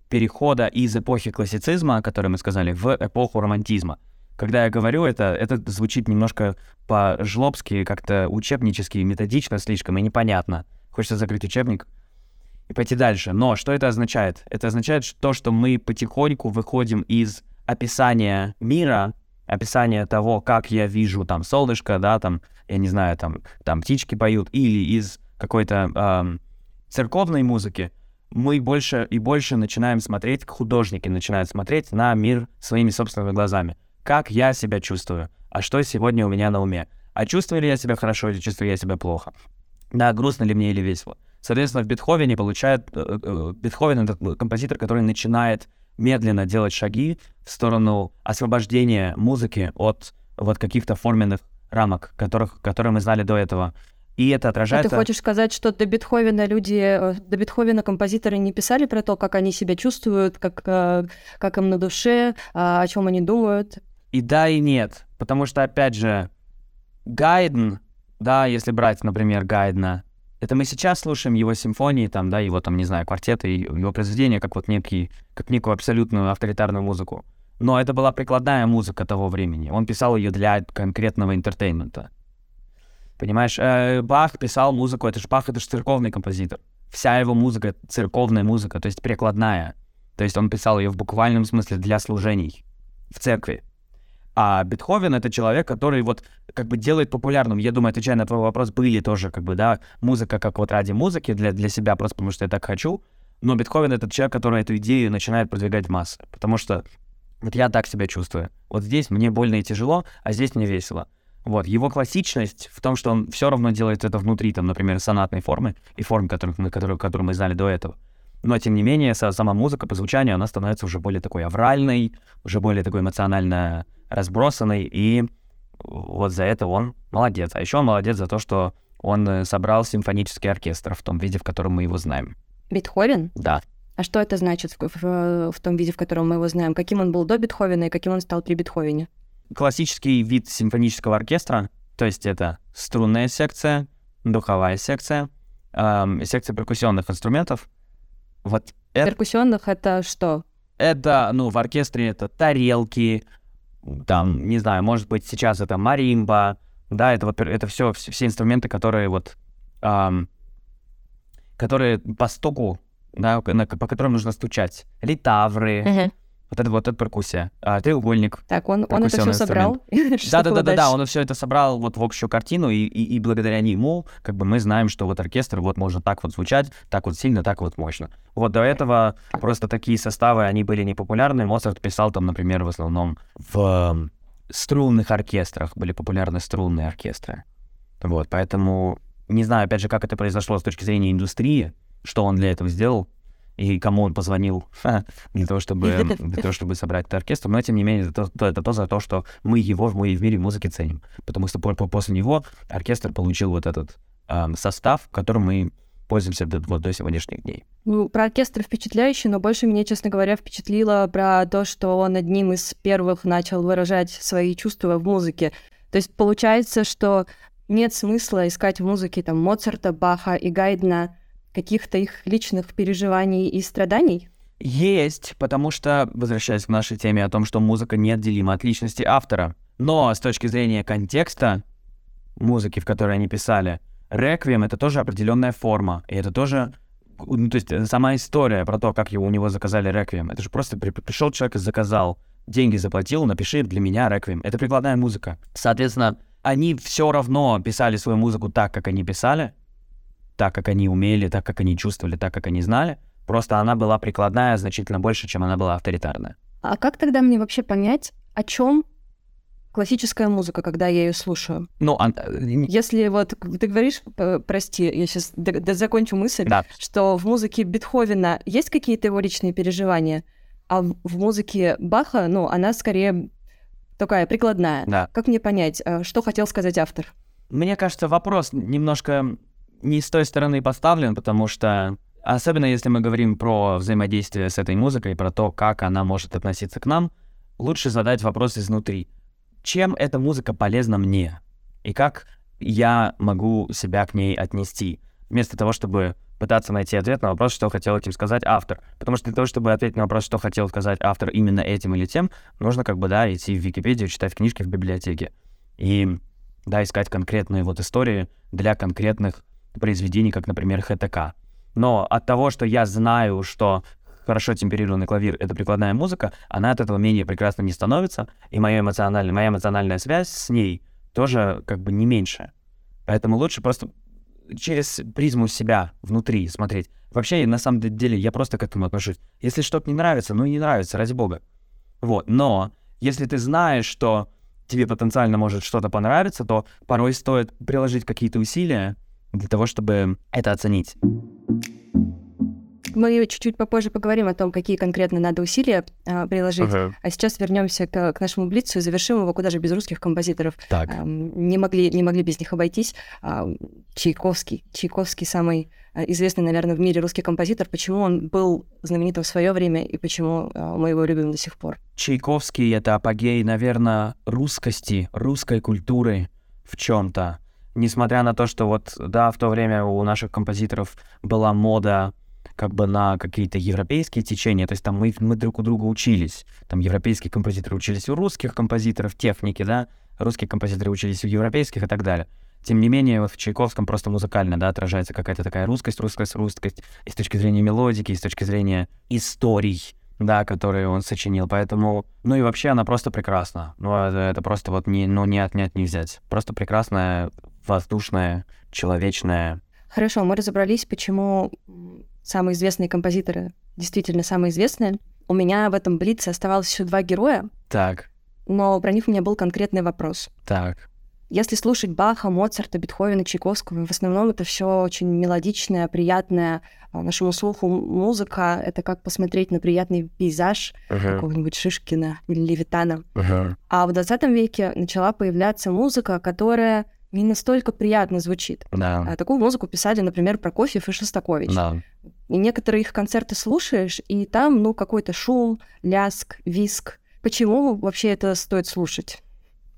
перехода из эпохи классицизма, о которой мы сказали, в эпоху романтизма. Когда я говорю это, это звучит немножко по-жлобски, как-то учебнически, методично слишком и непонятно. Хочется закрыть учебник и пойти дальше. Но что это означает? Это означает то, что мы потихоньку выходим из описания мира, описания того, как я вижу там солнышко, да, там, я не знаю, там, там птички поют, или из какой-то ам, церковной музыки, мы больше и больше начинаем смотреть, художники начинают смотреть на мир своими собственными глазами. Как я себя чувствую? А что сегодня у меня на уме? А чувствую ли я себя хорошо или чувствую я себя плохо? Да, грустно ли мне или весело? Соответственно, в Бетховене получает... э, э, Бетховен — это композитор, который начинает медленно делать шаги в сторону освобождения музыки от вот каких-то форменных рамок, которых, которые мы знали до этого. И это А отражается... ты хочешь сказать, что до Бетховена люди, э, до Бетховена композиторы не писали про то, как они себя чувствуют, как, э, как им на душе, а, о чем они думают? И да, и нет. Потому что, опять же, Гайден, да, если брать, например, Гайдена, это мы сейчас слушаем его симфонии, там, да, его, там, не знаю, квартеты, его произведения, как вот некий, как некую абсолютную авторитарную музыку. Но это была прикладная музыка того времени. Он писал ее для конкретного entertainment а. Понимаешь, э, Бах писал музыку, это же Бах, это же церковный композитор. Вся его музыка — церковная музыка, то есть прикладная. То есть он писал ее в буквальном смысле для служений в церкви. А Бетховен — это человек, который вот как бы делает популярным. Я думаю, отвечая на твой вопрос, были тоже как бы, да, музыка как вот ради музыки, для, для себя, просто потому что я так хочу. Но Бетховен — это человек, который эту идею начинает продвигать в массы. Потому что вот я так себя чувствую. Вот здесь мне больно и тяжело, а здесь мне весело. Вот, его классичность в том, что он все равно делает это внутри, там, например, сонатной формы и форм, которых мы, которую, которую мы знали до этого. Но, тем не менее, са- сама музыка по звучанию, она становится уже более такой авральной, уже более такой эмоционально разбросанной, и вот за это он молодец. А еще он молодец за то, что он э, собрал симфонический оркестр в том виде, в котором мы его знаем. Бетховен? Да. А что это значит в, в- в том виде, в котором мы его знаем? Каким он был до Бетховена и каким он стал при Бетховене? Классический вид симфонического оркестра, то есть это струнная секция, духовая секция, эм, секция перкуссионных инструментов. Вот это Перкуссионных это что? Это, ну, в оркестре это тарелки, там, не знаю, может быть, сейчас это маримба, да, это вот, это все, все инструменты, которые вот, ам, которые по стуку, да, на- по которым нужно стучать. Литавры, вот это вот эта перкуссия, а, треугольник. Так, он, он это все собрал. Да, да, да, да, да, он все это собрал вот в общую картину, и, и, и благодаря нему, как бы мы знаем, что вот оркестр вот может так вот звучать, так вот сильно, так вот мощно. Вот до этого просто такие составы, они были непопулярны. Моцарт писал там, например, в основном в эм, струнных оркестрах, были популярны струнные оркестры. Вот, поэтому не знаю, опять же, как это произошло с точки зрения индустрии, что он для этого сделал, и кому он позвонил для того, чтобы, для того, чтобы собрать этот оркестр. Но, тем не менее, это, то- это то за то, что мы его мы в мире музыки ценим. Потому что по- по- после него оркестр получил вот этот ам, состав, которым мы пользуемся до, вот до сегодняшних дней. Ну, Про оркестр впечатляющий, но больше меня, честно говоря, впечатлило про то, что он одним из первых начал выражать свои чувства в музыке. То есть получается, что нет смысла искать в музыке там Моцарта, Баха и Гайдна каких-то их личных переживаний и страданий. Есть, потому что, возвращаясь к нашей теме о том, что музыка неотделима от личности автора, но с точки зрения контекста музыки, в которой они писали, реквием — это тоже определенная форма, и это тоже ну, то есть э, сама история про то, как его, у него заказали реквием, это же просто при- пришел человек и заказал, деньги заплатил, напиши для меня реквием. Это прикладная музыка. Соответственно, они все равно писали свою музыку так, как они писали, так, как они умели, так, как они чувствовали, так, как они знали, Просто она была прикладная значительно больше, чем она была авторитарная. А как тогда мне вообще понять, о чем классическая музыка, когда я ее слушаю? Ну, а... Если вот ты говоришь, прости, я сейчас закончу мысль, да. что в музыке Бетховена есть какие-то его личные переживания, а в музыке Баха, ну, она скорее такая прикладная. Да. Как мне понять, э, что хотел сказать автор? Мне кажется, вопрос немножко не с той стороны поставлен, потому что особенно если мы говорим про взаимодействие с этой музыкой, про то, как она может относиться к нам, лучше задать вопрос изнутри. Чем эта музыка полезна мне? И как я могу себя к ней отнести? Вместо того, чтобы пытаться найти ответ на вопрос, что хотел этим сказать автор. Потому что для того, чтобы ответить на вопрос, что хотел сказать автор именно этим или тем, нужно как бы, да, идти в Википедию, читать книжки в библиотеке. И, да, искать конкретные вот истории для конкретных произведений, как, например, ХТК. Но от того, что я знаю, что хорошо темперированный клавир — это прикладная музыка, она от этого менее прекрасно не становится, и моя эмоциональная, моя эмоциональная связь с ней тоже как бы не меньше. Поэтому лучше просто через призму себя внутри смотреть. Вообще, на самом деле, я просто к этому отношусь. Если что-то не нравится, ну и не нравится, ради бога. Вот, но если ты знаешь, что тебе потенциально может что-то понравиться, то порой стоит приложить какие-то усилия для того, чтобы это оценить. Мы чуть-чуть попозже поговорим о том, какие конкретно надо усилия а, приложить. Uh-huh. А сейчас вернемся к, к нашему блицу и завершим его куда же без русских композиторов. Так. А, не, могли, не могли без них обойтись. А, Чайковский. Чайковский самый а, известный, наверное, в мире русский композитор. Почему он был знаменитым в свое время и почему мы его любим до сих пор? Чайковский — это апогей, наверное, русскости, русской культуры в чем-то. Несмотря на то, что вот, да, в то время у наших композиторов была мода как бы на какие-то европейские течения, то есть там мы, мы друг у друга учились. Там европейские композиторы учились у русских композиторов техники, да, русские композиторы учились у европейских и так далее. Тем не менее, вот в Чайковском просто музыкально, да, отражается какая-то такая русскость, русскость, русскость, и с точки зрения мелодики, и с точки зрения историй, да, которые он сочинил. Поэтому, ну и вообще она просто прекрасна. Ну, это, это просто вот не, ну, не отнять, не взять. Просто прекрасная, воздушная, человечная. Хорошо, мы разобрались, почему самые известные композиторы, действительно самые известные. У меня в этом блице оставалось еще два героя. Так. Но про них у меня был конкретный вопрос. Так. Если слушать Баха, Моцарта, Бетховена, Чайковского, в основном это все очень мелодичная, приятная нашему слуху музыка. Это как посмотреть на приятный пейзаж uh-huh. какого-нибудь Шишкина или Левитана. Uh-huh. А в 20 веке начала появляться музыка, которая не настолько приятно звучит. Да. А такую музыку писали, например, Прокофьев и Шостакович. Да. И некоторые их концерты слушаешь, и там, ну, какой-то шум, ляск, виск. Почему вообще это стоит слушать?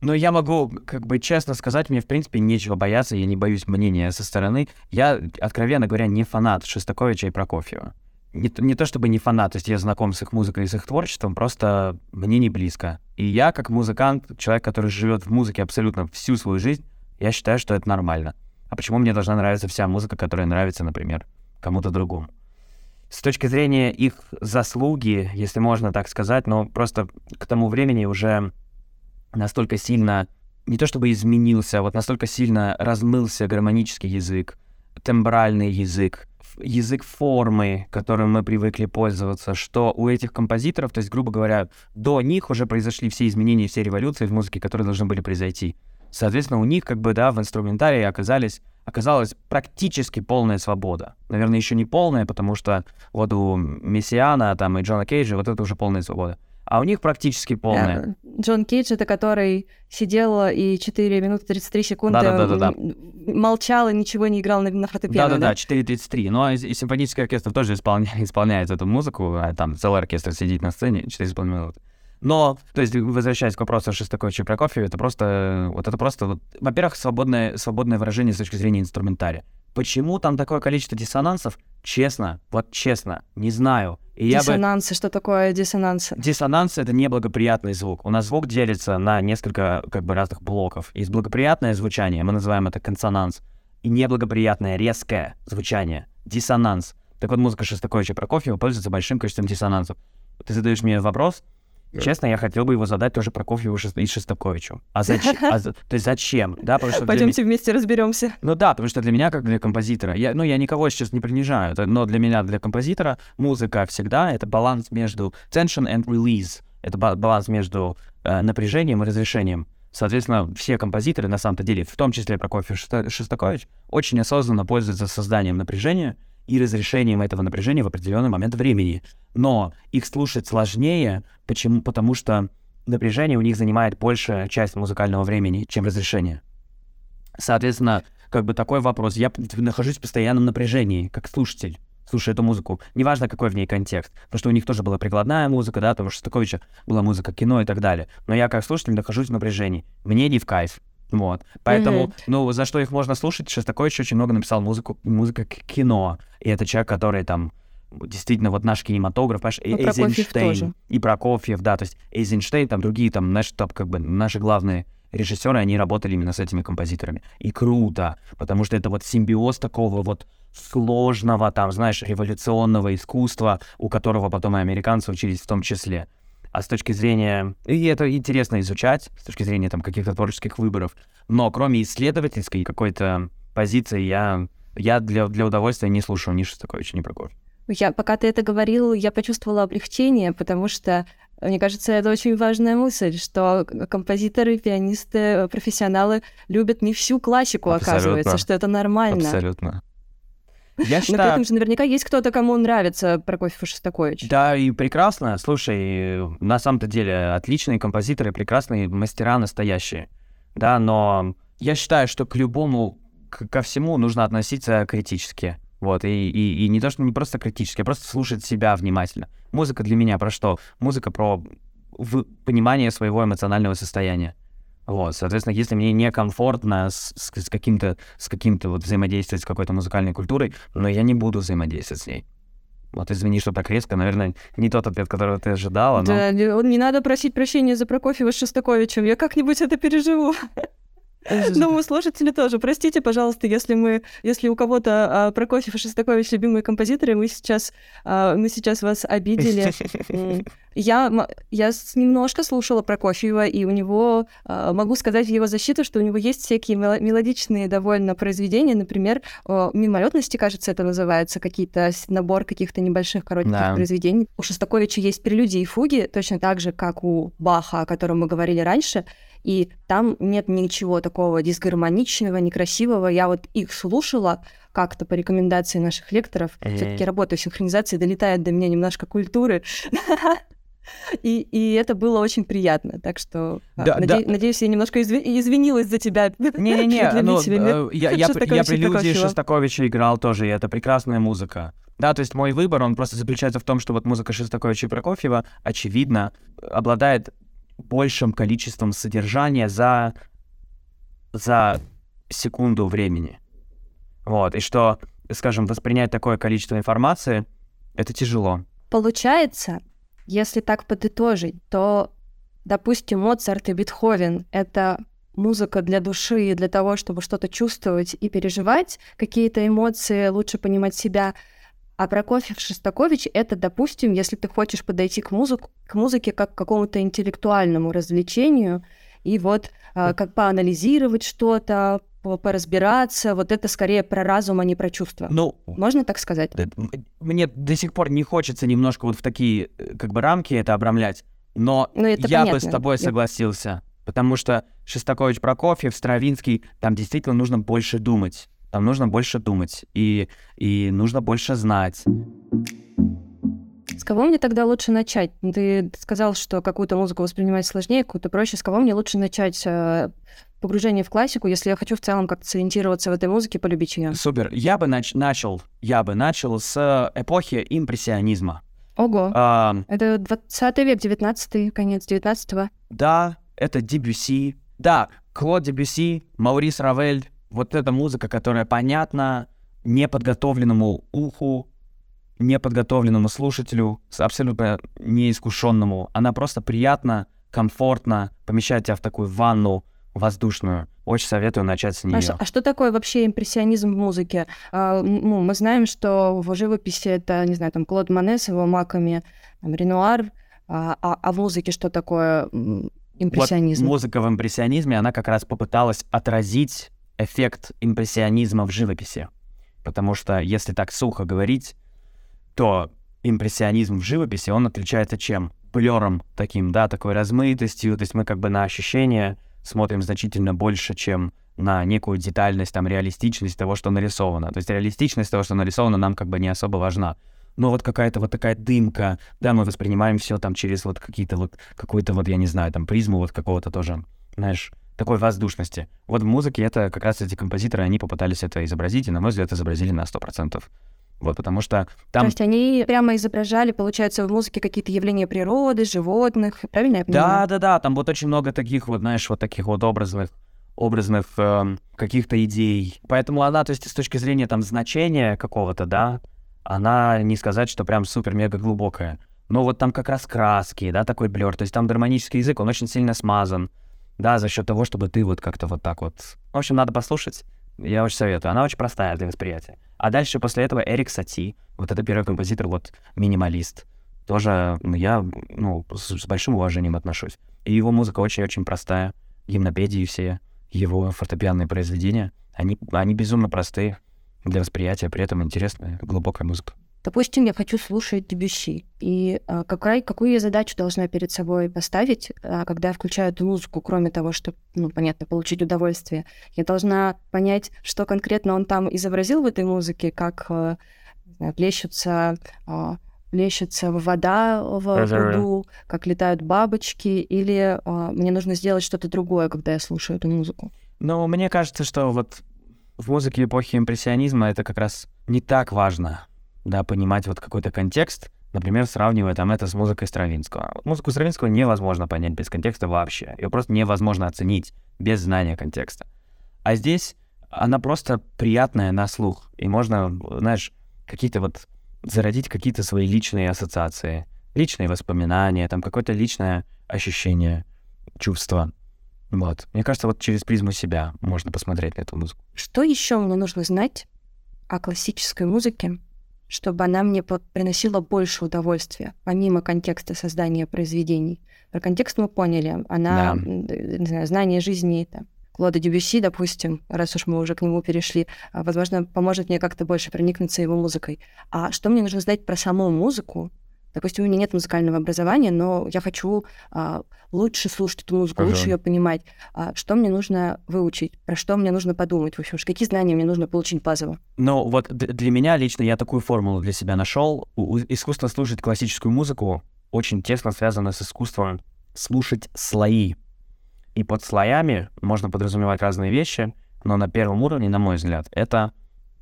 Ну, я могу, как бы честно сказать, мне, в принципе, нечего бояться, я не боюсь мнения со стороны. Я, откровенно говоря, не фанат Шостаковича и Прокофьева. Не, не то чтобы не фанат, то есть я знаком с их музыкой и с их творчеством, просто мне не близко. И я, как музыкант, человек, который живет в музыке абсолютно всю свою жизнь, я считаю, что это нормально. А почему мне должна нравиться вся музыка, которая нравится, например, кому-то другому? С точки зрения их заслуги, если можно так сказать, но просто к тому времени уже настолько сильно, не то чтобы изменился, а вот настолько сильно размылся гармонический язык, тембральный язык, язык формы, которым мы привыкли пользоваться, что у этих композиторов, то есть, грубо говоря, до них уже произошли все изменения, все революции в музыке, которые должны были произойти. Соответственно, у них как бы, да, в инструментарии оказались, оказалась практически полная свобода. Наверное, еще не полная, потому что вот у Мессиана там и Джона Кейджа вот это уже полная свобода. А у них практически полная. Yeah. Джон Кейдж — это который сидел и 4 минуты 33 секунды да, да, да, да, молчал и ничего не играл на, на фортепиано, Да-да-да, 4.33. Ну, а и, и симфонический оркестр тоже исполняет, исполняет эту музыку, а там целый оркестр сидит на сцене 4,5 минуты. Но, то есть, возвращаясь к вопросу Шестаковича и Прокофьева, это просто, вот это просто, вот, во-первых, свободное, свободное выражение с точки зрения инструментария. Почему там такое количество диссонансов? Честно, вот честно, не знаю. И диссонансы, бы... что такое диссонансы? Диссонанс — это неблагоприятный звук. У нас звук делится на несколько как бы разных блоков. Есть благоприятное звучание, мы называем это консонанс, и неблагоприятное резкое звучание — диссонанс. Так вот, музыка Шостаковича и Прокофьева пользуется большим количеством диссонансов. Ты задаешь мне вопрос — Честно, я хотел бы его задать тоже Прокофьеву и Шестаковичу. А зачем? А, то есть зачем? Да, потому что Пойдемте для... вместе разберемся. Ну да, потому что для меня, как для композитора, я, ну я никого сейчас не принижаю, но для меня, для композитора, музыка всегда это баланс между tension and release. Это баланс между э, напряжением и разрешением. Соответственно, все композиторы, на самом-то деле, в том числе Прокофьев и Шестакович, очень осознанно пользуются созданием напряжения и разрешением этого напряжения в определенный момент времени. Но их слушать сложнее, почему? Потому что напряжение у них занимает большая часть музыкального времени, чем разрешение. Соответственно, как бы такой вопрос. Я нахожусь в постоянном напряжении, как слушатель слушая эту музыку. Неважно, какой в ней контекст. Потому что у них тоже была прикладная музыка, да, потому что Шостаковича была музыка кино и так далее. Но я как слушатель нахожусь в напряжении. Мне не в кайф. Вот. Поэтому, mm-hmm. ну, за что их можно слушать, Шостакович очень много написал музыку, музыка к кино. И это человек, который там действительно вот наш кинематограф, понимаешь, ну, Эйзенштейн и Прокофьев, да, то есть Эйзенштейн, там другие, там, знаешь, топ, как бы наши главные режиссеры, они работали именно с этими композиторами. И круто, потому что это вот симбиоз такого вот сложного, там, знаешь, революционного искусства, у которого потом и американцы учились в том числе. А с точки зрения... И это интересно изучать, с точки зрения там каких-то творческих выборов. Но кроме исследовательской какой-то позиции, я, я для, для удовольствия не слушаю ни Шостаковича, ни Прокофьева. Я, пока ты это говорил, я почувствовала облегчение, потому что, мне кажется, это очень важная мысль, что композиторы, пианисты, профессионалы любят не всю классику, Абсолютно. оказывается, что это нормально. Абсолютно. Я считаю... Но при этом же наверняка есть кто-то, кому нравится Прокофьев и Шостакович. Да, и прекрасно. Слушай, на самом-то деле отличные композиторы, прекрасные мастера настоящие. Да, но я считаю, что к любому, ко всему нужно относиться критически. Вот, и, и, и не то, что не просто критически, а просто слушать себя внимательно. Музыка для меня про что? Музыка про в, понимание своего эмоционального состояния. Вот, соответственно, если мне некомфортно с, с, с каким-то с каким-то вот взаимодействовать с какой-то музыкальной культурой, но я не буду взаимодействовать с ней. Вот извини, что так резко, наверное, не тот ответ, которого ты ожидала, но... Да, не, не надо просить прощения за Прокофьева с Шостаковичем, я как-нибудь это переживу. Думаю, слушатели тоже. Простите, пожалуйста, если мы, если у кого-то а, Прокофьев и Шостакович любимые композиторы, мы сейчас, а, мы сейчас вас обидели. Я, я немножко слушала Прокофьева, и у него, а, могу сказать в его защиту, что у него есть всякие мелодичные довольно произведения, например, «Мимолетности», кажется, это называется, какие-то набор каких-то небольших коротких да. произведений. У Шостаковича есть прелюдии и фуги, точно так же, как у Баха, о котором мы говорили раньше и там нет ничего такого дисгармоничного, некрасивого. Я вот их слушала как-то по рекомендации наших лекторов. Mm-hmm. Все-таки работаю в синхронизации, долетает до меня немножко культуры. И, и это было очень приятно. Так что а, да, наде- да. надеюсь, я немножко изв... извинилась за тебя. Не-не-не, ну, э, я, я, я прелюдии Шостаковича играл тоже, и это прекрасная музыка. Да, то есть мой выбор, он просто заключается в том, что вот музыка Шостаковича и Прокофьева, очевидно, обладает большим количеством содержания за, за секунду времени. Вот, и что, скажем, воспринять такое количество информации, это тяжело. Получается, если так подытожить, то, допустим, Моцарт и Бетховен — это музыка для души, для того, чтобы что-то чувствовать и переживать, какие-то эмоции, лучше понимать себя — а Прокофьев Шостакович — это, допустим, если ты хочешь подойти к, музыку, к музыке как к какому-то интеллектуальному развлечению, и вот э, как поанализировать что-то, поразбираться, вот это скорее про разум, а не про чувства. Ну, Можно так сказать? Мне до сих пор не хочется немножко вот в такие э, как бы рамки это обрамлять, но ну, это я понятно. бы с тобой согласился, потому что Шостакович, Прокофьев, Стравинский, там действительно нужно больше думать. Там нужно больше думать и, и нужно больше знать. С кого мне тогда лучше начать? Ты сказал, что какую-то музыку воспринимать сложнее, какую-то проще. С кого мне лучше начать э, погружение в классику, если я хочу в целом как-то сориентироваться в этой музыке, полюбить ее? Супер. Я бы нач- начал, я бы начал с эпохи импрессионизма. Ого. А, это 20 век, 19 конец 19 Да, это Дебюси. Да, Клод Дебюси, Маурис Равель, вот эта музыка, которая понятна неподготовленному уху, неподготовленному слушателю, абсолютно неискушенному. Она просто приятна, комфортно помещает тебя в такую ванну воздушную. Очень советую начать с нее. А, а что такое вообще импрессионизм в музыке? А, ну, мы знаем, что в живописи это, не знаю, там Клод Мане с его маками, там, Ренуар, А, а, а в музыке что такое импрессионизм? Вот музыка в импрессионизме, она как раз попыталась отразить эффект импрессионизма в живописи. Потому что, если так сухо говорить, то импрессионизм в живописи, он отличается чем? Блером таким, да, такой размытостью, то есть мы как бы на ощущения смотрим значительно больше, чем на некую детальность, там, реалистичность того, что нарисовано. То есть реалистичность того, что нарисовано, нам как бы не особо важна. Но вот какая-то вот такая дымка, да, мы воспринимаем все там через вот какие-то вот, какую-то вот, я не знаю, там, призму вот какого-то тоже, знаешь, такой воздушности. Вот в музыке это как раз эти композиторы, они попытались это изобразить, и, на мой взгляд, изобразили на 100%. Вот, потому что там... То есть они прямо изображали, получается, в музыке какие-то явления природы, животных, правильно я понимаю? Да-да-да, там вот очень много таких вот, знаешь, вот таких вот образных образных э, каких-то идей. Поэтому она, то есть с точки зрения там значения какого-то, да, она не сказать, что прям супер-мега глубокая. Но вот там как раз краски, да, такой блер. То есть там гармонический язык, он очень сильно смазан, да, за счет того, чтобы ты вот как-то вот так вот... В общем, надо послушать. Я очень советую. Она очень простая для восприятия. А дальше после этого Эрик Сати, вот это первый композитор, вот минималист. Тоже ну, я ну, с, с большим уважением отношусь. И его музыка очень-очень простая. Гимнопедии все его фортепианные произведения, они, они безумно простые для восприятия, при этом интересная, глубокая музыка. Допустим, я хочу слушать Дебюсси, и а, какая, какую я задачу должна перед собой поставить, а, когда я включаю эту музыку, кроме того, чтобы, ну, понятно, получить удовольствие? Я должна понять, что конкретно он там изобразил в этой музыке, как а, знаю, плещутся а, плещется вода в пруду, как летают бабочки, или а, мне нужно сделать что-то другое, когда я слушаю эту музыку? Ну, мне кажется, что вот в музыке эпохи импрессионизма это как раз не так важно, да, понимать вот какой-то контекст, например, сравнивая там это с музыкой Стравинского. Вот музыку Стравинского невозможно понять без контекста вообще. Ее просто невозможно оценить без знания контекста. А здесь она просто приятная на слух. И можно, знаешь, какие-то вот зародить какие-то свои личные ассоциации, личные воспоминания, там какое-то личное ощущение, чувство. Вот. Мне кажется, вот через призму себя можно посмотреть на эту музыку. Что еще мне нужно знать о классической музыке, чтобы она мне приносила больше удовольствия, помимо контекста создания произведений? Про контекст мы поняли. Она, да. не знаю, знание жизни, это Клода Дебюси, допустим, раз уж мы уже к нему перешли, а, возможно, поможет мне как-то больше проникнуться его музыкой. А что мне нужно знать про саму музыку? Допустим, у меня нет музыкального образования, но я хочу а, лучше слушать эту музыку, ага. лучше ее понимать. А, что мне нужно выучить? Про что мне нужно подумать? В общем, какие знания мне нужно получить базово? Ну, вот для меня лично я такую формулу для себя нашел. Искусство слушать классическую музыку очень тесно связано с искусством слушать слои и под слоями можно подразумевать разные вещи, но на первом уровне, на мой взгляд, это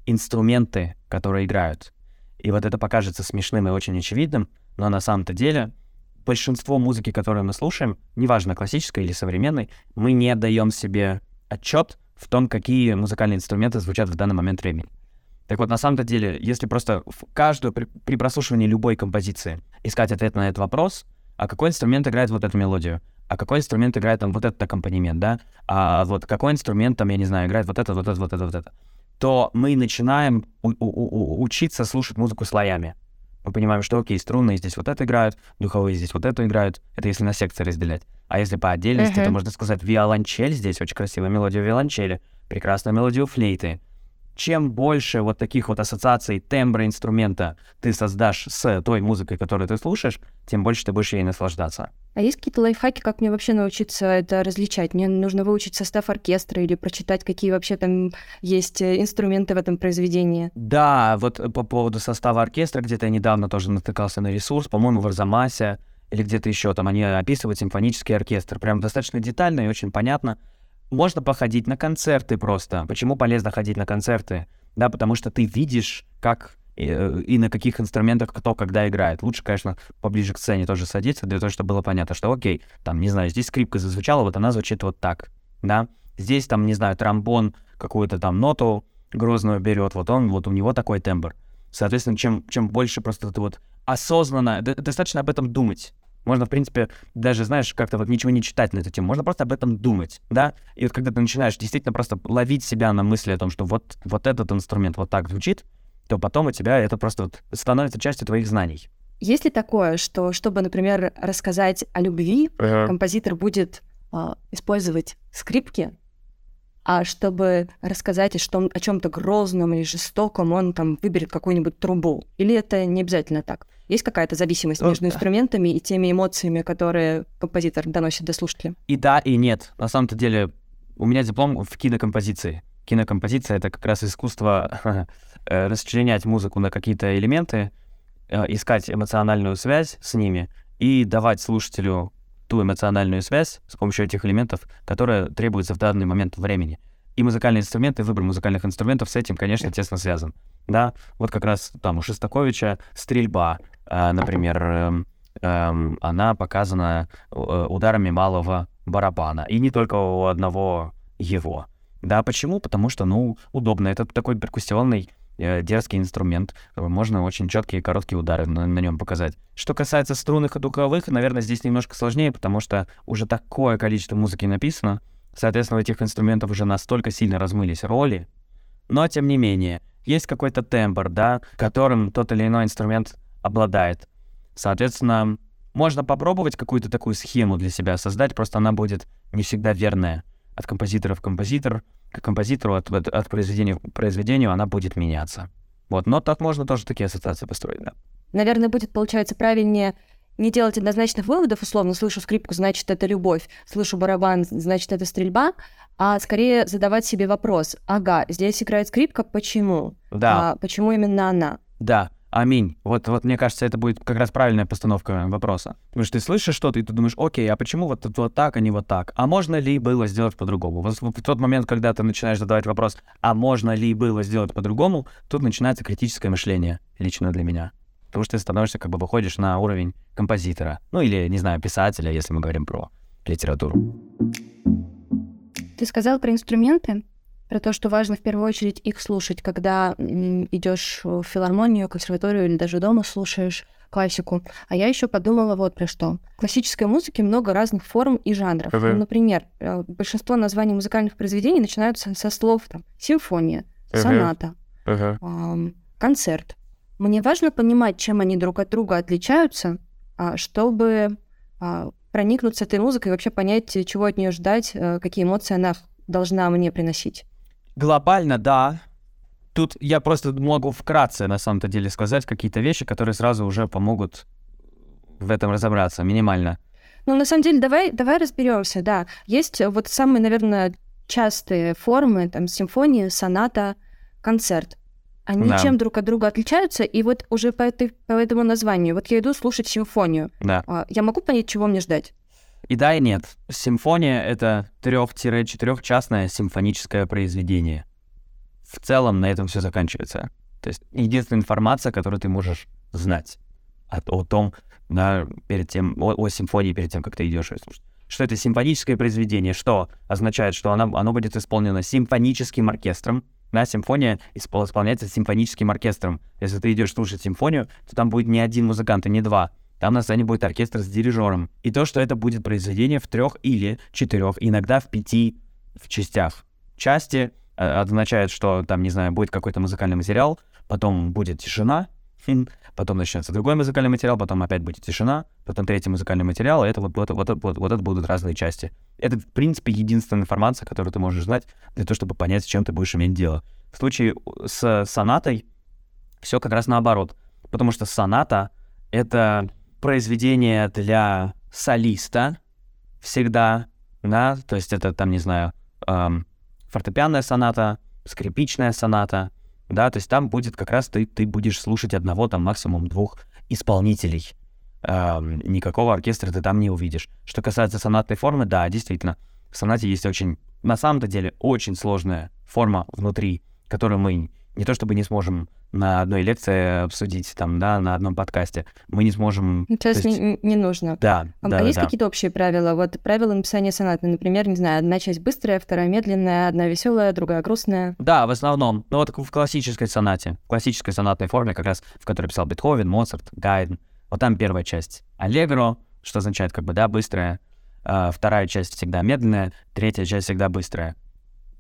инструменты, которые играют. И вот это покажется смешным и очень очевидным, но на самом-то деле большинство музыки, которую мы слушаем, неважно, классической или современной, мы не отдаем себе отчет в том, какие музыкальные инструменты звучат в данный момент времени. Так вот, на самом-то деле, если просто в каждую, при, при прослушивании любой композиции искать ответ на этот вопрос, а какой инструмент играет вот эту мелодию, а какой инструмент играет там вот этот аккомпанемент, да, а вот какой инструмент там, я не знаю, играет вот это, вот это, вот это, вот это, то мы начинаем учиться слушать музыку слоями. Мы понимаем, что, окей, струнные здесь вот это играют, духовые здесь вот это играют. Это если на секции разделять. А если по отдельности, uh-huh. то можно сказать, виолончель здесь, очень красивая мелодия виолончели, прекрасная мелодия флейты, чем больше вот таких вот ассоциаций тембра инструмента ты создашь с той музыкой, которую ты слушаешь, тем больше ты будешь ей наслаждаться. А есть какие-то лайфхаки, как мне вообще научиться это различать? Мне нужно выучить состав оркестра или прочитать, какие вообще там есть э, инструменты в этом произведении? Да, вот по поводу состава оркестра, где-то я недавно тоже натыкался на ресурс, по-моему, в Арзамасе или где-то еще, там они описывают симфонический оркестр. Прям достаточно детально и очень понятно. Можно походить на концерты просто. Почему полезно ходить на концерты? Да, потому что ты видишь, как и, э, и на каких инструментах кто когда играет. Лучше, конечно, поближе к сцене тоже садиться, для того, чтобы было понятно, что окей, там, не знаю, здесь скрипка зазвучала, вот она звучит вот так, да. Здесь, там, не знаю, тромбон какую-то там ноту грозную берет, вот он, вот у него такой тембр. Соответственно, чем, чем больше просто ты вот осознанно, достаточно об этом думать. Можно, в принципе, даже, знаешь, как-то вот ничего не читать на эту тему. Можно просто об этом думать, да? И вот когда ты начинаешь действительно просто ловить себя на мысли о том, что вот, вот этот инструмент вот так звучит, то потом у тебя это просто вот становится частью твоих знаний. есть ли такое, что чтобы, например, рассказать о любви, Ага. композитор будет а, использовать скрипки, а чтобы рассказать о, что, о чем-то грозном или жестоком, он там выберет какую-нибудь трубу? Или это не обязательно так? Есть какая-то зависимость Ну, между да. инструментами и теми эмоциями, которые композитор доносит до слушателя? И да, и нет. На самом-то деле, у меня диплом в кинокомпозиции. Кинокомпозиция — это как раз искусство э, расчленять музыку на какие-то элементы, э, искать эмоциональную связь с ними и давать слушателю ту эмоциональную связь с помощью этих элементов, которая требуется в данный момент времени. И музыкальные инструменты, выбор музыкальных инструментов с этим, конечно, тесно связан. Да, вот как раз там у Шостаковича стрельба, а, например, эм, эм, она показана э, ударами малого барабана. И не только у одного его. Да, почему? Потому что, ну, удобно. Это такой перкуссионный э, дерзкий инструмент. Э, Можно очень четкие короткие удары на, нем показать. Что касается струнных и духовых, наверное, здесь немножко сложнее, потому что уже такое количество музыки написано. Соответственно, у этих инструментов уже настолько сильно размылись роли. Но, тем не менее, есть какой-то тембр, да, которым тот или иной инструмент обладает. Соответственно, можно попробовать какую-то такую схему для себя создать, просто она будет не всегда верная. От композитора в композитор, композитору, от, от, от произведения к произведению она будет меняться. Вот, но так можно тоже такие ассоциации построить, да. Наверное, будет, получается, правильнее не делать однозначных выводов, условно, слышу скрипку, значит, это любовь, слышу барабан, значит, это стрельба, а скорее задавать себе вопрос, ага, здесь играет скрипка, почему? Да, А почему именно она? да, аминь. Вот, вот мне кажется, это будет как раз правильная постановка вопроса. Потому что ты слышишь что-то, и ты думаешь, окей, а почему вот, вот так, а не вот так? А можно ли было сделать по-другому? Вот в тот момент, когда ты начинаешь задавать вопрос, а можно ли было сделать по-другому, тут начинается критическое мышление, лично для меня. Потому что ты становишься, как бы выходишь на уровень композитора. Ну или, не знаю, писателя, если мы говорим про литературу. Ты сказал про инструменты, про то, что важно в первую очередь их слушать, когда идешь в филармонию, консерваторию или даже дома слушаешь классику. А я еще подумала вот про что. В классической музыке много разных форм и жанров. Мгм. Ну, например, э, большинство названий музыкальных произведений начинаются со слов там симфония, Мгм. соната, ам, концерт. Мне важно понимать, чем они друг от друга отличаются, а, чтобы а, проникнуться этой музыкой и вообще понять, чего от нее ждать, э, какие эмоции она должна мне приносить. Глобально, да. Тут я просто могу вкратце, на самом-то деле, сказать какие-то вещи, которые сразу уже помогут в этом разобраться, минимально. Ну, на самом деле, давай, давай разберемся, да. Есть э, вот самые, наверное, частые формы, там, симфония, соната, концерт. Они Да. чем друг от друга отличаются, и вот уже по, этой, по этому названию, вот я иду слушать симфонию, Да. а, я могу понять, чего мне ждать? И да, и нет. Симфония — это 3-4-частное симфоническое произведение. В целом на этом все заканчивается. То есть единственная информация, которую ты можешь знать о, о том, да, перед тем, о, о симфонии перед тем, как ты идешь ее слушать. Что это симфоническое произведение, что означает, что оно, оно будет исполнено симфоническим оркестром. Да, симфония испол- исполняется симфоническим оркестром. Если ты идешь слушать симфонию, то там будет не один музыкант, и не два. Там на сцене будет оркестр с дирижером. И то, что это будет произведение в трех или четырех, иногда в пяти в частях. Части э, означает, что там, не знаю, будет какой-то музыкальный материал, потом будет тишина, хм, потом начнется другой музыкальный материал, потом опять будет тишина, потом третий музыкальный материал, и это вот, вот, вот, вот, вот это будут разные части. Это, в принципе, единственная информация, которую ты можешь знать для того, чтобы понять, с чем ты будешь иметь дело. В случае с сонатой все как раз наоборот, потому что соната — это произведение для солиста всегда, да, то есть это там, не знаю, эм, фортепианная соната, скрипичная соната, да, то есть там будет как раз ты, ты будешь слушать одного, там максимум двух исполнителей. Эм, никакого оркестра ты там не увидишь. Что касается сонатной формы, да, действительно, в сонате есть очень, на самом-то деле, очень сложная форма внутри, которую мы не то чтобы не сможем на одной лекции обсудить, там, да, на одном подкасте, мы не сможем... Ну, То есть то есть- не, не нужно. Да, А, да, а да, есть да. какие-то общие правила? Вот правила написания сонаты, например, не знаю, одна часть быстрая, вторая медленная, одна веселая, другая грустная. Да, в основном. Ну вот в классической сонате, в классической сонатной форме, как раз в которой писал Бетховен, Моцарт, Гайден. Вот там первая часть аллегро, что означает как бы, да, быстрая. А, вторая часть всегда медленная, третья часть всегда быстрая.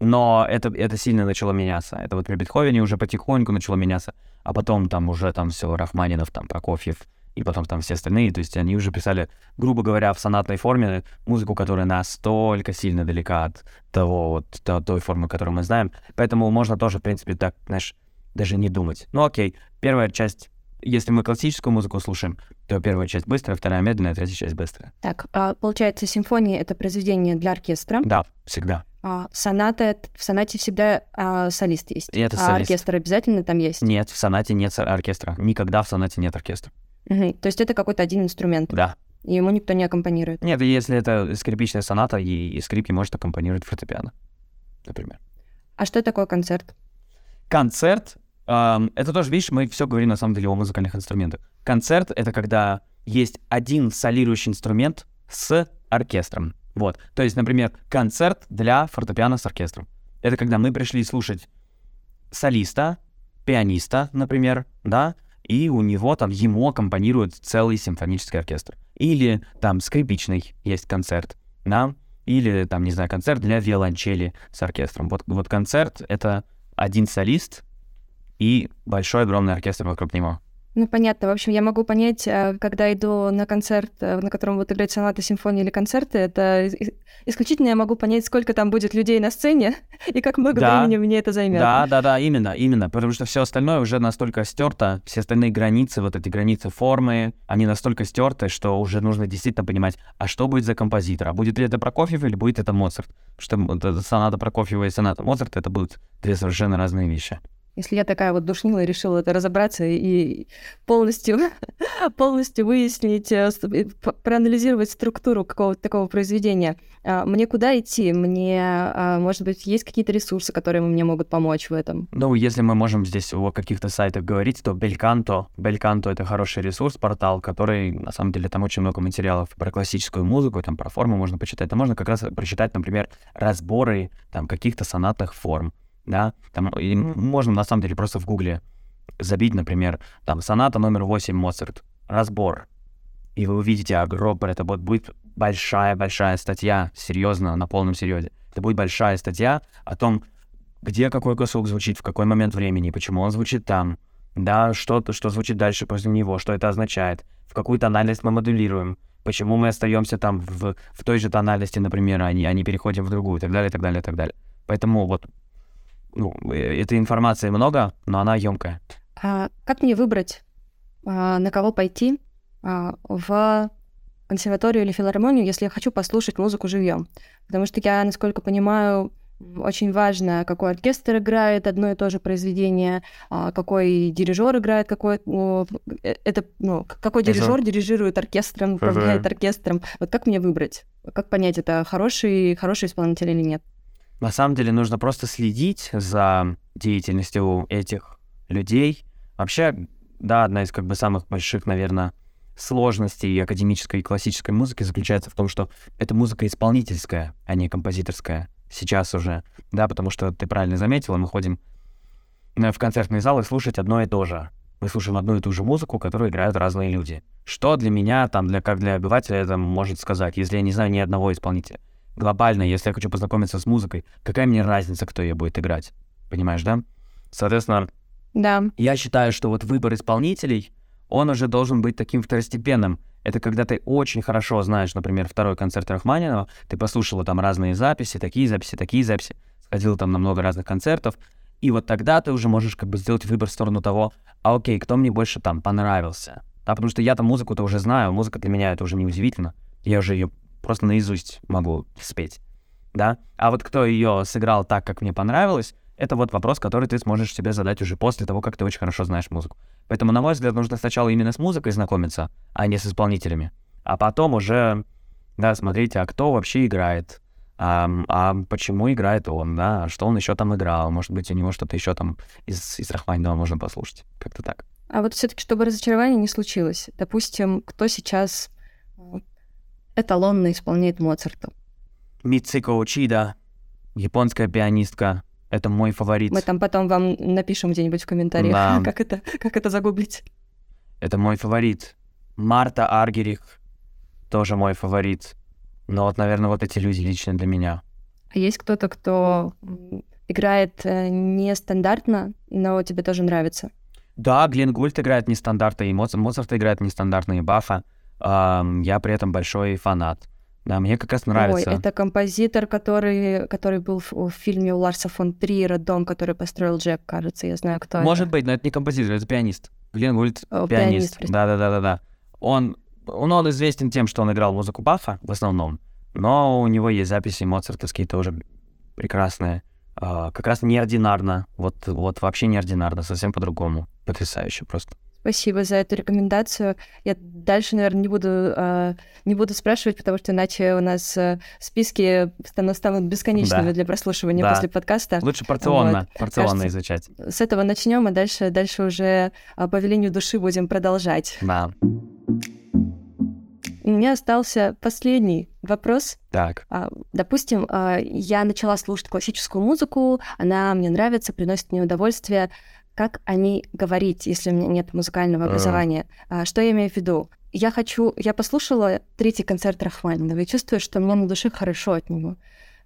Но это, это сильно начало меняться. Это вот при Бетховене уже потихоньку начало меняться. А потом там уже там все Рахманинов, там Прокофьев и потом там все остальные, то есть они уже писали, грубо говоря, в сонатной форме музыку, которая настолько сильно далека от того, вот, то, той формы, которую мы знаем. Поэтому можно тоже, в принципе, так, знаешь, даже не думать. Ну окей, первая часть если мы классическую музыку слушаем, то первая часть быстрая, вторая медленная, третья часть быстрая. Так, а, получается, симфония — это произведение для оркестра? Да, всегда. А, соната, в сонате всегда а, солист есть. И это а солист. оркестр обязательно там есть? Нет, в сонате нет оркестра. Никогда в сонате нет оркестра. Мгм. То есть это какой-то один инструмент, Да. и ему никто не аккомпанирует. Нет, если это скрипичная соната, и, и скрипки может аккомпанировать фортепиано, например. А что такое концерт? Концерт, это тоже, видишь, мы все говорим на самом деле о музыкальных инструментах. Концерт — это когда есть один солирующий инструмент с оркестром. Вот. То есть, например, концерт для фортепиано с оркестром. Это когда мы пришли слушать солиста, пианиста, например, да, и у него там, ему аккомпанирует целый симфонический оркестр. Или там скрипичный есть концерт, да, или там, не знаю, концерт для виолончели с оркестром. Вот, вот концерт — это один солист и большой огромный оркестр вокруг него. Ну, понятно. В общем, я могу понять, а, когда иду на концерт, э, на котором будут играть соната, симфонии или концерты, это исключительно я могу понять, сколько там будет людей на сцене и как много Да. времени мне это займет. Да, да, да, именно, именно. Потому что все остальное уже настолько стерто, все остальные границы, вот эти границы формы, они настолько стерты, что уже нужно действительно понимать, а что будет за композитор? А будет ли это Прокофьев или будет это Моцарт? Что эта соната Прокофьева и соната Моцарта это будут две совершенно разные вещи. Если я такая вот душнила и решила это разобраться и полностью, полностью выяснить, э, проанализировать структуру какого-то такого произведения, а, мне куда идти? Мне, а, может быть, есть какие-то ресурсы, которые мне могут помочь в этом? Ну, если мы можем здесь о каких-то сайтах говорить, то Бельканто. Бельканто — это хороший ресурс, портал, который, на самом деле, там очень много материалов про классическую музыку, там про форму можно почитать. Там можно как раз прочитать, например, разборы там каких-то сонатных форм, да. Там и м- можно, на самом деле, просто в гугле забить, например, там соната номер 8 Моцарт, разбор. И вы увидите огромное, это вот будет большая-большая статья, серьезно, на полном серьезе. Это будет большая статья о том, где какой кусок звучит, в какой момент времени, почему он звучит там, да, что, что звучит дальше после него, что это означает, в какую тональность мы модулируем, почему мы остаемся там в, в той же тональности, например, а не, а не переходим в другую, и так далее, и так далее, и так далее. Поэтому вот, ну, э, этой информации много, но она емкая. А как мне выбрать, а, на кого пойти а, в консерваторию или филармонию, если я хочу послушать музыку живьем? Потому что я, насколько понимаю, очень важно, какой оркестр играет одно и то же произведение, а, какой дирижер играет, какой э, это ну, какой дирижер дирижирует оркестром, управляет оркестром. Вот как мне выбрать? Как понять, это хороший хороший исполнитель или нет? На самом деле нужно просто следить за деятельностью этих людей. Вообще, да, одна из как бы самых больших, наверное, сложностей академической и классической музыки заключается в том, что это музыка исполнительская, а не композиторская. Сейчас уже, да, потому что ты правильно заметила, мы ходим в концертный зал и слушать одно и то же. Мы слушаем одну и ту же музыку, которую играют разные люди. Что для меня, там, для, как для обывателя это может сказать, если я не знаю ни одного исполнителя? Глобально, если я хочу познакомиться с музыкой, какая мне разница, кто ее будет играть? Понимаешь, да? Соответственно, Да. я считаю, что вот выбор исполнителей, он уже должен быть таким второстепенным. Это когда ты очень хорошо знаешь, например, второй концерт Рахманинова, ты послушала там разные записи, такие записи, такие записи, сходила там на много разных концертов, и вот тогда ты уже можешь как бы сделать выбор в сторону того, а окей, кто мне больше там понравился. Да, потому что я-то музыку-то уже знаю, музыка для меня это уже не удивительно. Я уже ее просто наизусть могу спеть, да. А вот кто ее сыграл так, как мне понравилось, это вот вопрос, который ты сможешь себе задать уже после того, как ты очень хорошо знаешь музыку. Поэтому, на мой взгляд, нужно сначала именно с музыкой знакомиться, а не с исполнителями. А потом уже, да, смотрите, а кто вообще играет, а, а почему играет он, да, а что он еще там играл, может быть, у него что-то еще там из, из Рахманинова можно послушать, как-то так. А вот все-таки, чтобы разочарование не случилось, допустим, кто сейчас эталонно исполняет Моцарта? Мицико Учида, японская пианистка, это мой фаворит. Мы там потом вам напишем где-нибудь в комментариях, Да. как, это, как это загуглить. Это мой фаворит. Марта Аргерих тоже мой фаворит. Но вот, наверное, вот эти люди лично для меня. А есть кто-то, кто играет э, нестандартно, но тебе тоже нравится? Да, Глен Гульт играет нестандартные, Моцарт, Моцарт играет нестандартные Баха. Я при этом большой фанат. Да, мне как раз нравится. Ой, это композитор, который, который был в, в фильме у Ларса фон Триера «Дом», который построил Джек, кажется, я знаю, кто Может это. быть, но это не композитор, это пианист. Глен Гульт О, пианист. Да-да-да-да-да. Он, он, он известен тем, что он играл музыку Баха в основном, но у него есть записи моцартовские тоже прекрасные. А, как раз неординарно. Вот, вот вообще неординарно, совсем по-другому. Потрясающе просто. Спасибо за эту рекомендацию. Я дальше, наверное, не буду, э, не буду спрашивать, потому что иначе у нас э, списки станут, станут бесконечными Да. для прослушивания Да. после подкаста. Лучше порционно, Вот. порционно Кажется, изучать. С этого начнем, а дальше, дальше уже э, по велению души будем продолжать. Да. У меня остался последний вопрос. Так. Допустим, я начала слушать классическую музыку, она мне нравится, приносит мне удовольствие. Как о ней говорить, если у меня нет музыкального Э. образования? А, Что я имею в виду? Я хочу... Я послушала третий концерт Рахманинова и чувствую, что мне на душе хорошо от него.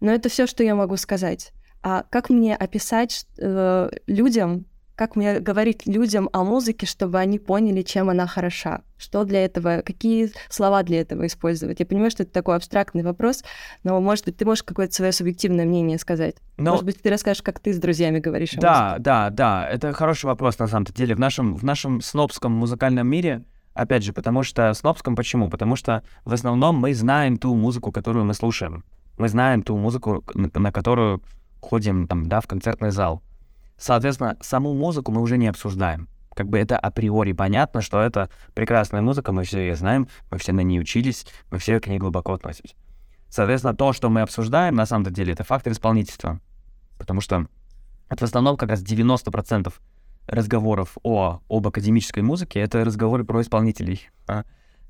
Но это все, что я могу сказать. А как мне описать э, людям, как мне говорить людям о музыке, чтобы они поняли, чем она хороша? Что для этого, какие слова для этого использовать? Я понимаю, что это такой абстрактный вопрос, но, может быть, ты можешь какое-то свое субъективное мнение сказать? Ну, Может быть, ты расскажешь, как ты с друзьями говоришь о Да, да, да, это хороший вопрос на самом деле. В нашем, в нашем снобском музыкальном мире, опять же, потому что снобском почему? Потому что в основном мы знаем ту музыку, которую мы слушаем. Мы знаем ту музыку, на, на которую ходим там, да, в концертный зал. Соответственно, саму музыку мы уже не обсуждаем. Как бы это априори понятно, что это прекрасная музыка, мы все ее знаем, мы все на ней учились, мы все к ней глубоко относимся. Соответственно, то, что мы обсуждаем, на самом деле, это фактор исполнительства. Потому что это в основном как раз 90% разговоров о, об академической музыке — это разговоры про исполнителей. а.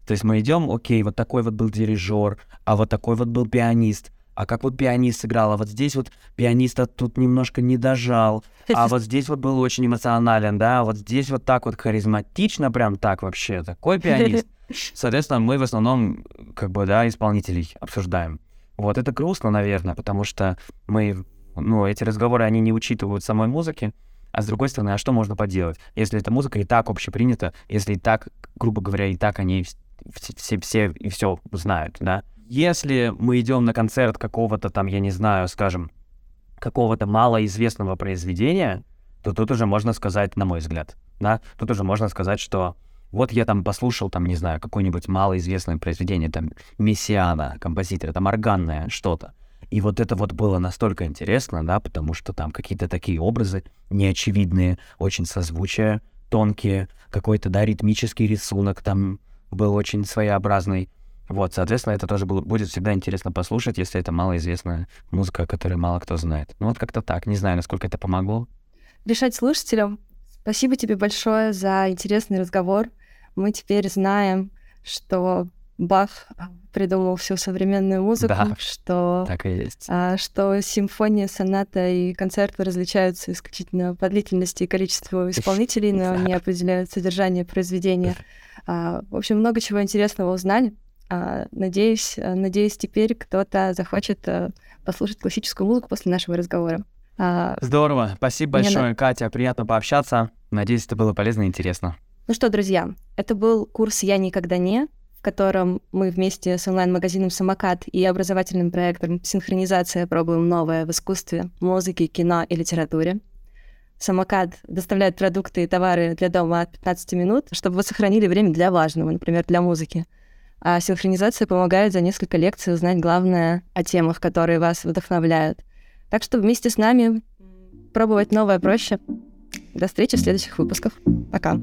То есть мы идем, окей, вот такой вот был дирижер, а вот такой вот был пианист, а как вот пианист сыграл, а вот здесь вот пианиста тут немножко не дожал, а вот здесь вот был очень эмоционален, да, а вот здесь вот так вот харизматично, прям так вообще, такой пианист. Соответственно, мы в основном, как бы, да, исполнителей обсуждаем. Вот это грустно, наверное, потому что мы, ну, эти разговоры, они не учитывают самой музыки, а с другой стороны, а что можно поделать, если эта музыка и так общепринята, если и так, грубо говоря, и так они вс- все, все, все и все знают, да? Если мы идем на концерт какого-то там, я не знаю, скажем, какого-то малоизвестного произведения, то тут уже можно сказать, на мой взгляд, да, тут уже можно сказать, что вот я там послушал, там, не знаю, какое-нибудь малоизвестное произведение, там, Мессиана, композитора, там, органное что-то. И вот это вот было настолько интересно, да, потому что там какие-то такие образы неочевидные, очень созвучия, тонкие, какой-то, да, ритмический рисунок там был очень своеобразный. Вот, соответственно, это тоже будет всегда интересно послушать, если это малоизвестная музыка, которую мало кто знает. Ну вот как-то так. Не знаю, насколько это помогло. решать слушателям. Спасибо тебе большое за интересный разговор. Мы теперь знаем, что Бах придумал всю современную музыку, Да. что, Так и есть. а, что симфония, соната и концерты различаются исключительно по длительности и количеству исполнителей, но не определяют содержание произведения. А, в общем, много чего интересного узнали. А, надеюсь, а, надеюсь, теперь кто-то захочет а, послушать классическую музыку после нашего разговора. А, Здорово. Спасибо Мне на- большое, Катя. Приятно пообщаться. Надеюсь, это было полезно и интересно. Ну что, друзья, это был курс «Я никогда не», в котором мы вместе с онлайн-магазином «Самокат» и образовательным проектом «Синхронизация» пробуем новое в искусстве, музыке, кино и литературе. «Самокат» доставляет продукты и товары для дома от 15 минут, чтобы вы сохранили время для важного, например, для музыки. А синхронизация помогает за несколько лекций узнать главное о темах, которые вас вдохновляют. Так что вместе с нами пробовать новое проще. До встречи в следующих выпусках. Пока.